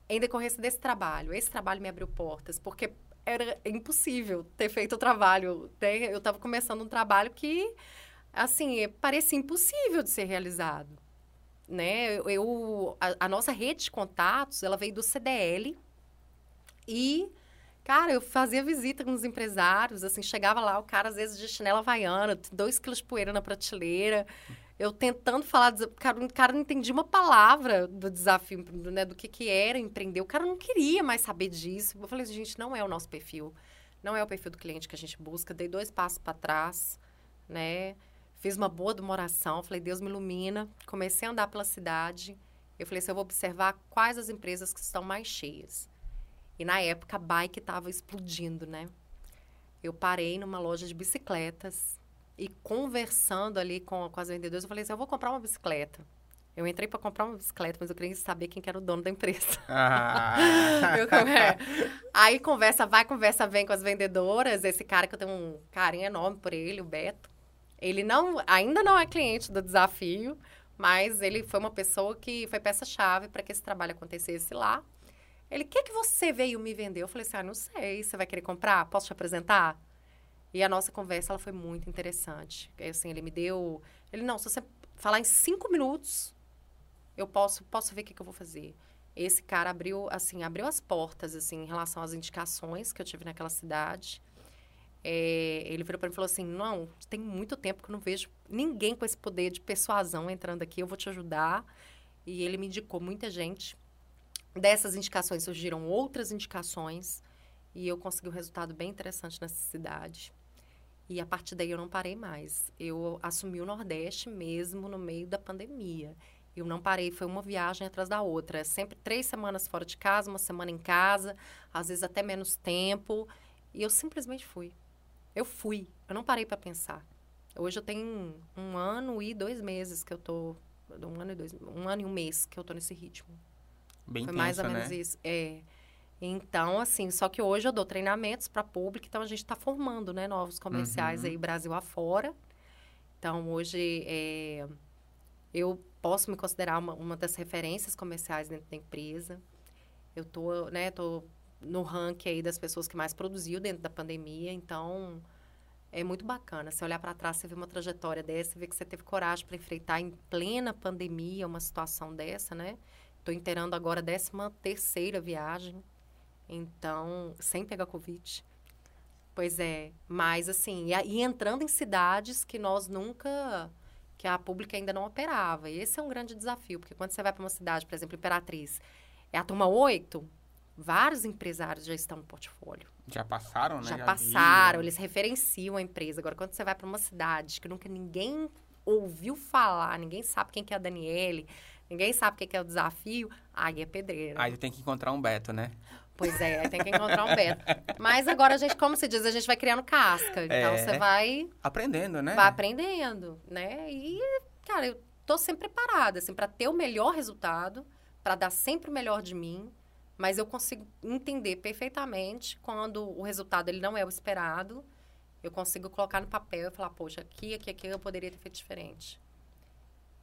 em decorrência desse trabalho. Esse trabalho me abriu portas, porque era impossível ter feito o trabalho. Né? Eu estava começando um trabalho que, assim, parecia impossível de ser realizado. Né? Eu, a, a nossa rede de contatos, ela veio do CDL e Cara, eu fazia visita com os empresários, assim, chegava lá, o cara às vezes de chinela havaiana, dois quilos de poeira na prateleira. Eu tentando falar, cara, o cara não entendia uma palavra do desafio, né, do que, que era empreender. O cara não queria mais saber disso. Eu falei, gente, não é o nosso perfil. Não é o perfil do cliente que a gente busca. Dei dois passos para trás, né? Fiz uma boa demoração. Falei, Deus me ilumina. Comecei a andar pela cidade. Eu falei assim, eu vou observar quais as empresas que estão mais cheias. E na época a bike estava explodindo, né? Eu parei numa loja de bicicletas e conversando ali com, com as vendedoras, eu falei assim: eu vou comprar uma bicicleta. Eu entrei para comprar uma bicicleta, mas eu queria saber quem que era o dono da empresa. Ah. é. Aí conversa vai, conversa vem com as vendedoras. Esse cara que eu tenho um carinho enorme por ele, o Beto. Ele não, ainda não é cliente do desafio, mas ele foi uma pessoa que foi peça-chave para que esse trabalho acontecesse lá. Ele, o que, que você veio me vender? Eu falei assim, ah, não sei, você vai querer comprar? Posso te apresentar? E a nossa conversa, ela foi muito interessante. Assim, ele me deu... Ele, não, se você falar em cinco minutos, eu posso, posso ver o que, que eu vou fazer. Esse cara abriu, assim, abriu as portas, assim, em relação às indicações que eu tive naquela cidade. É, ele virou para mim e falou assim, não, tem muito tempo que eu não vejo ninguém com esse poder de persuasão entrando aqui, eu vou te ajudar. E ele me indicou muita gente Dessas indicações surgiram outras indicações e eu consegui um resultado bem interessante nessa cidade. E a partir daí eu não parei mais. Eu assumi o Nordeste mesmo no meio da pandemia. Eu não parei, foi uma viagem atrás da outra. Sempre três semanas fora de casa, uma semana em casa, às vezes até menos tempo. E eu simplesmente fui. Eu fui. Eu não parei para pensar. Hoje eu tenho um ano e dois meses que eu tô. Um ano e dois. Um ano e um mês que eu tô nesse ritmo. Bem Foi tensa, mais ou menos né? isso. É. Então, assim, só que hoje eu dou treinamentos para público, então a gente está formando, né, novos comerciais Uhum. aí Brasil afora. Então, hoje é, eu posso me considerar uma, uma das referências comerciais dentro da empresa. Eu tô, né, tô no ranking aí das pessoas que mais produziu dentro da pandemia, então é muito bacana. Você olhar para trás, você vê uma trajetória dessa, ver que você teve coragem para enfrentar em plena pandemia uma situação dessa, né? Estou inteirando agora a 13 terceira viagem. Então, sem pegar Covid. Pois é. Mas, assim, e, e, entrando em cidades que nós nunca... Que a pública ainda não operava. E esse é um grande desafio. Porque quando você vai para uma cidade, por exemplo, Imperatriz, é a turma 8, vários empresários já estão no portfólio. Já passaram, né? Já, Já passaram, viram. eles referenciam a empresa. Agora, quando você vai para uma cidade que nunca ninguém ouviu falar, ninguém sabe quem que é a Daniele, ninguém sabe o que é o desafio, aí é pedreira. Aí tem que encontrar um Beto, né? Pois é, tem que encontrar um Beto. Mas agora a gente, como se diz, a gente vai criando casca. Então É. você vai, Aprendendo, né? vai aprendendo, né? E, cara, eu tô sempre preparada, assim, para ter o melhor resultado, para dar sempre o melhor de mim. Mas eu consigo entender perfeitamente quando o resultado ele não é o esperado. Eu consigo colocar no papel e falar, poxa, aqui, aqui, aqui eu poderia ter feito diferente.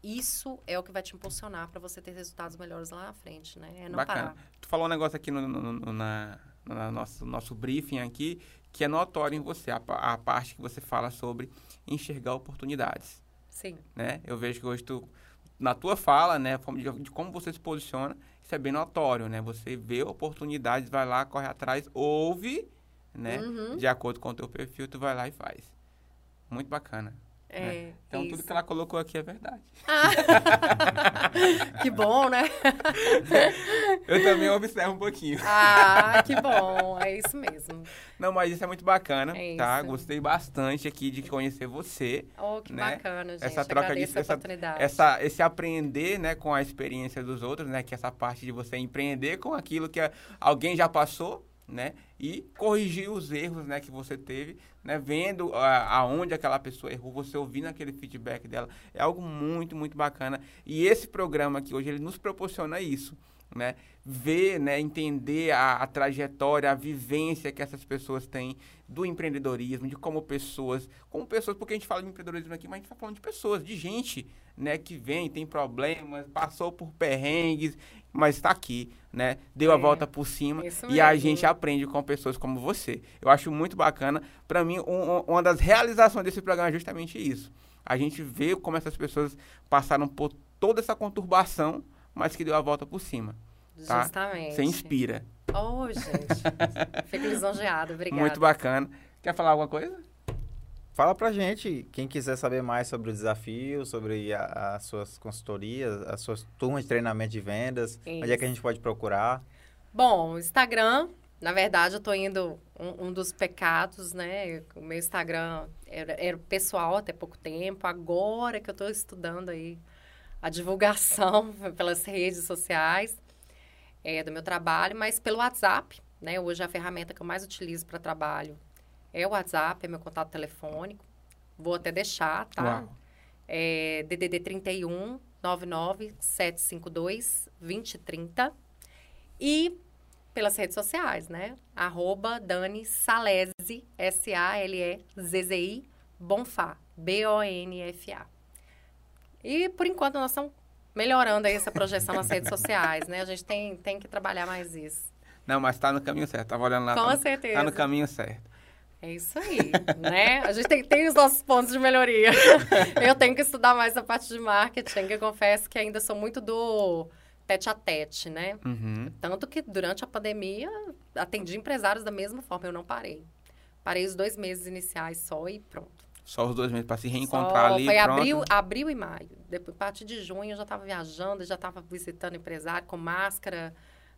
Isso é o que vai te impulsionar para você ter resultados melhores lá na frente, né? É não Bacana. parar. Tu falou um negócio aqui no, no- no- na, na nosso, nosso briefing aqui, que é notório em você, a, a parte que você fala sobre enxergar oportunidades, Sim. né? Eu vejo que hoje tu, na tua fala, né, de como você se posiciona, isso é bem notório, né? Você vê oportunidades, vai lá, corre atrás, ouve, né? Uhum. De acordo com o teu perfil, tu vai lá e faz. Muito bacana. É, Então, isso. tudo que ela colocou aqui é verdade. que bom, né? Eu também observo um pouquinho. Ah, que bom. É isso mesmo. Não, mas isso é muito bacana, É tá? Gostei bastante aqui de conhecer você. Oh, que Né? bacana, gente. Essa troca de Agradeço essa, oportunidade. essa esse aprender, né, com a experiência dos outros, né, que essa parte de você empreender com aquilo que alguém já passou, né, e corrigir os erros, né, que você teve, né, vendo aonde aquela pessoa errou, você ouvindo aquele feedback dela, é algo muito, muito bacana. E esse programa aqui hoje ele nos proporciona isso, né, ver, né, entender a, a trajetória, a vivência que essas pessoas têm do empreendedorismo, de como pessoas, como pessoas, porque a gente fala de empreendedorismo aqui, mas a gente está falando de pessoas, de gente, né, que vem, tem problemas, passou por perrengues, mas está aqui, né, deu a É, volta por cima e a gente aprende com pessoas como você. Eu acho muito bacana. Para mim, um- um- uma das realizações desse programa é justamente isso. A gente vê como essas pessoas passaram por toda essa conturbação, mas que deu a volta por cima. tá? Justamente. Você inspira. Oh, gente. Fico lisonjeada. Obrigada. Muito bacana. Quer falar alguma coisa? Fala pra gente, quem quiser saber mais sobre o desafio, sobre a- as suas consultorias, as suas turmas de treinamento de vendas, onde é que a gente pode procurar? Bom, Instagram, na verdade, eu tô indo um, um dos pecados, né? O meu Instagram era, era pessoal até pouco tempo. Agora que eu tô estudando aí a divulgação pelas redes sociais é, do meu trabalho, mas pelo WhatsApp, né? Hoje a ferramenta que eu mais utilizo para trabalho é o WhatsApp, é meu contato telefônico. Vou até deixar, tá? Uau. É DDD 31 99 752 2030. E pelas redes sociais, né? Arroba Dani Salese, S-A-L-E-Z-Z-I, Bonfá, B-O-N-F-A. E, por enquanto, nós estamos melhorando aí essa projeção nas redes sociais, né? A gente tem, tem que trabalhar mais isso. Não, mas tá no caminho certo. Tava olhando lá. Com tá, no- certeza. Tá no caminho certo. É isso aí, né? A gente tem, tem os nossos pontos de melhoria. Eu tenho que estudar mais a parte de marketing, que eu confesso que ainda sou muito do tete a tete, né? Uhum. Tanto que durante a pandemia atendi empresários da mesma forma, eu não parei. Parei os dois meses iniciais só e pronto. Só os dois meses para se reencontrar Só ali. foi pronto. abril, abril e maio. Depois, a partir de junho, eu já estava viajando, já estava visitando empresário com máscara,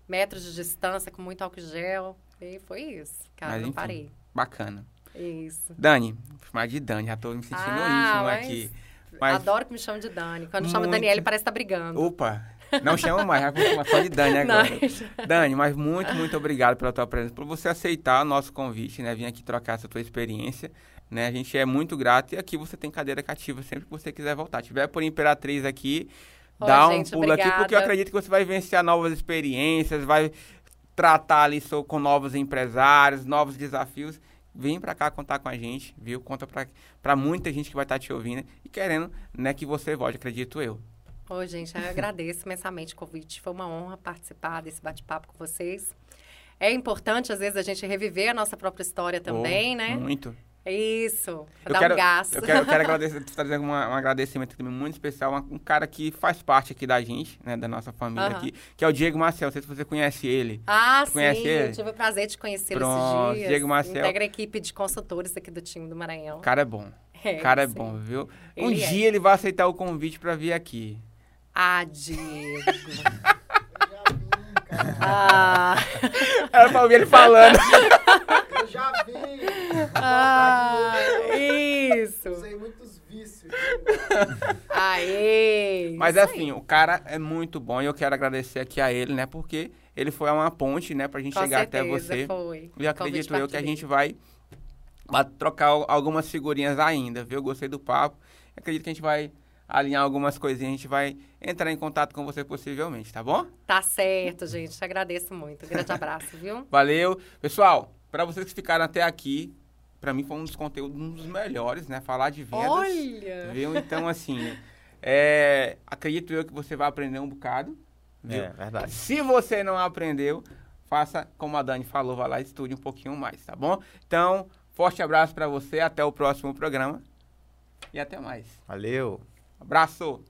metros de distância, com muito álcool gel. E foi isso, cara, Mas, não enfim. parei. Bacana. Isso. Dani, vou chamar de Dani, já tô me sentindo Ah, íntimo mas- aqui. Mas- Adoro que me chame de Dani. Quando chama Muito. Daniele, parece que tá brigando. Opa, não chama mais, já vou chamar só de Dani agora. Não. Dani, mas muito, muito obrigado pela tua presença, por você aceitar o nosso convite, né? Vir aqui trocar essa tua experiência, né? A gente é muito grato e aqui você tem cadeira cativa sempre que você quiser voltar. Se tiver por Imperatriz aqui, dá um gente, pulo aqui, porque eu obrigada. acredito que você vai vivenciar novas experiências, vai tratar ali so- com novos empresários, novos desafios. Vem pra cá contar com a gente, viu? Conta pra muita gente que vai estar te ouvindo e querendo, né, que você volte, acredito eu. Ô, gente, eu agradeço imensamente o convite. Foi uma honra participar desse bate-papo com vocês. É importante, às vezes, a gente reviver a nossa própria história também, Oh, né? Muito. É isso, pra Eu dar quero, um gás. eu quero, eu quero agradecer, trazer uma- um agradecimento também muito especial, uma- um cara que faz parte aqui da gente, né, da nossa família Aham. aqui, que é o Diego Marcel. Não sei se você conhece ele. Ah, sim, conhece ele? eu tive o prazer de conhecê-lo esses dias. Diego Marcel. Integra a equipe de consultores aqui do time do Maranhão. O cara é bom. É, O cara é sim. bom, viu? Um Ele é. dia ele vai aceitar o convite pra vir aqui. Ah, Diego. Cara. ah, Era pra ouvir ele falando. Eu já vim. ah, isso. Usei muitos vícios. Aê. Mas isso assim, o cara é muito bom e eu quero agradecer aqui a ele, né? Porque ele foi uma ponte, né, pra gente Com chegar certeza, até você. foi. E acredito eu que a gente vai, trocar al- algumas figurinhas ainda, viu? Gostei do papo. Acredito que a gente vai alinhar algumas coisinhas, a gente vai entrar em contato com você possivelmente, tá bom? Tá certo, gente. Te agradeço muito. Grande abraço, viu? Valeu. Pessoal, para vocês que ficaram até aqui, para mim foi um dos conteúdos, um dos melhores, né? Falar de vendas. Olha! Viu? Então, assim, é, acredito eu que você vai aprender um bocado. Viu? É, verdade. Se você não aprendeu, faça como a Dani falou, vá lá e estude um pouquinho mais, tá bom? Então, forte abraço para você, até o próximo programa e até mais. Valeu. Abraço!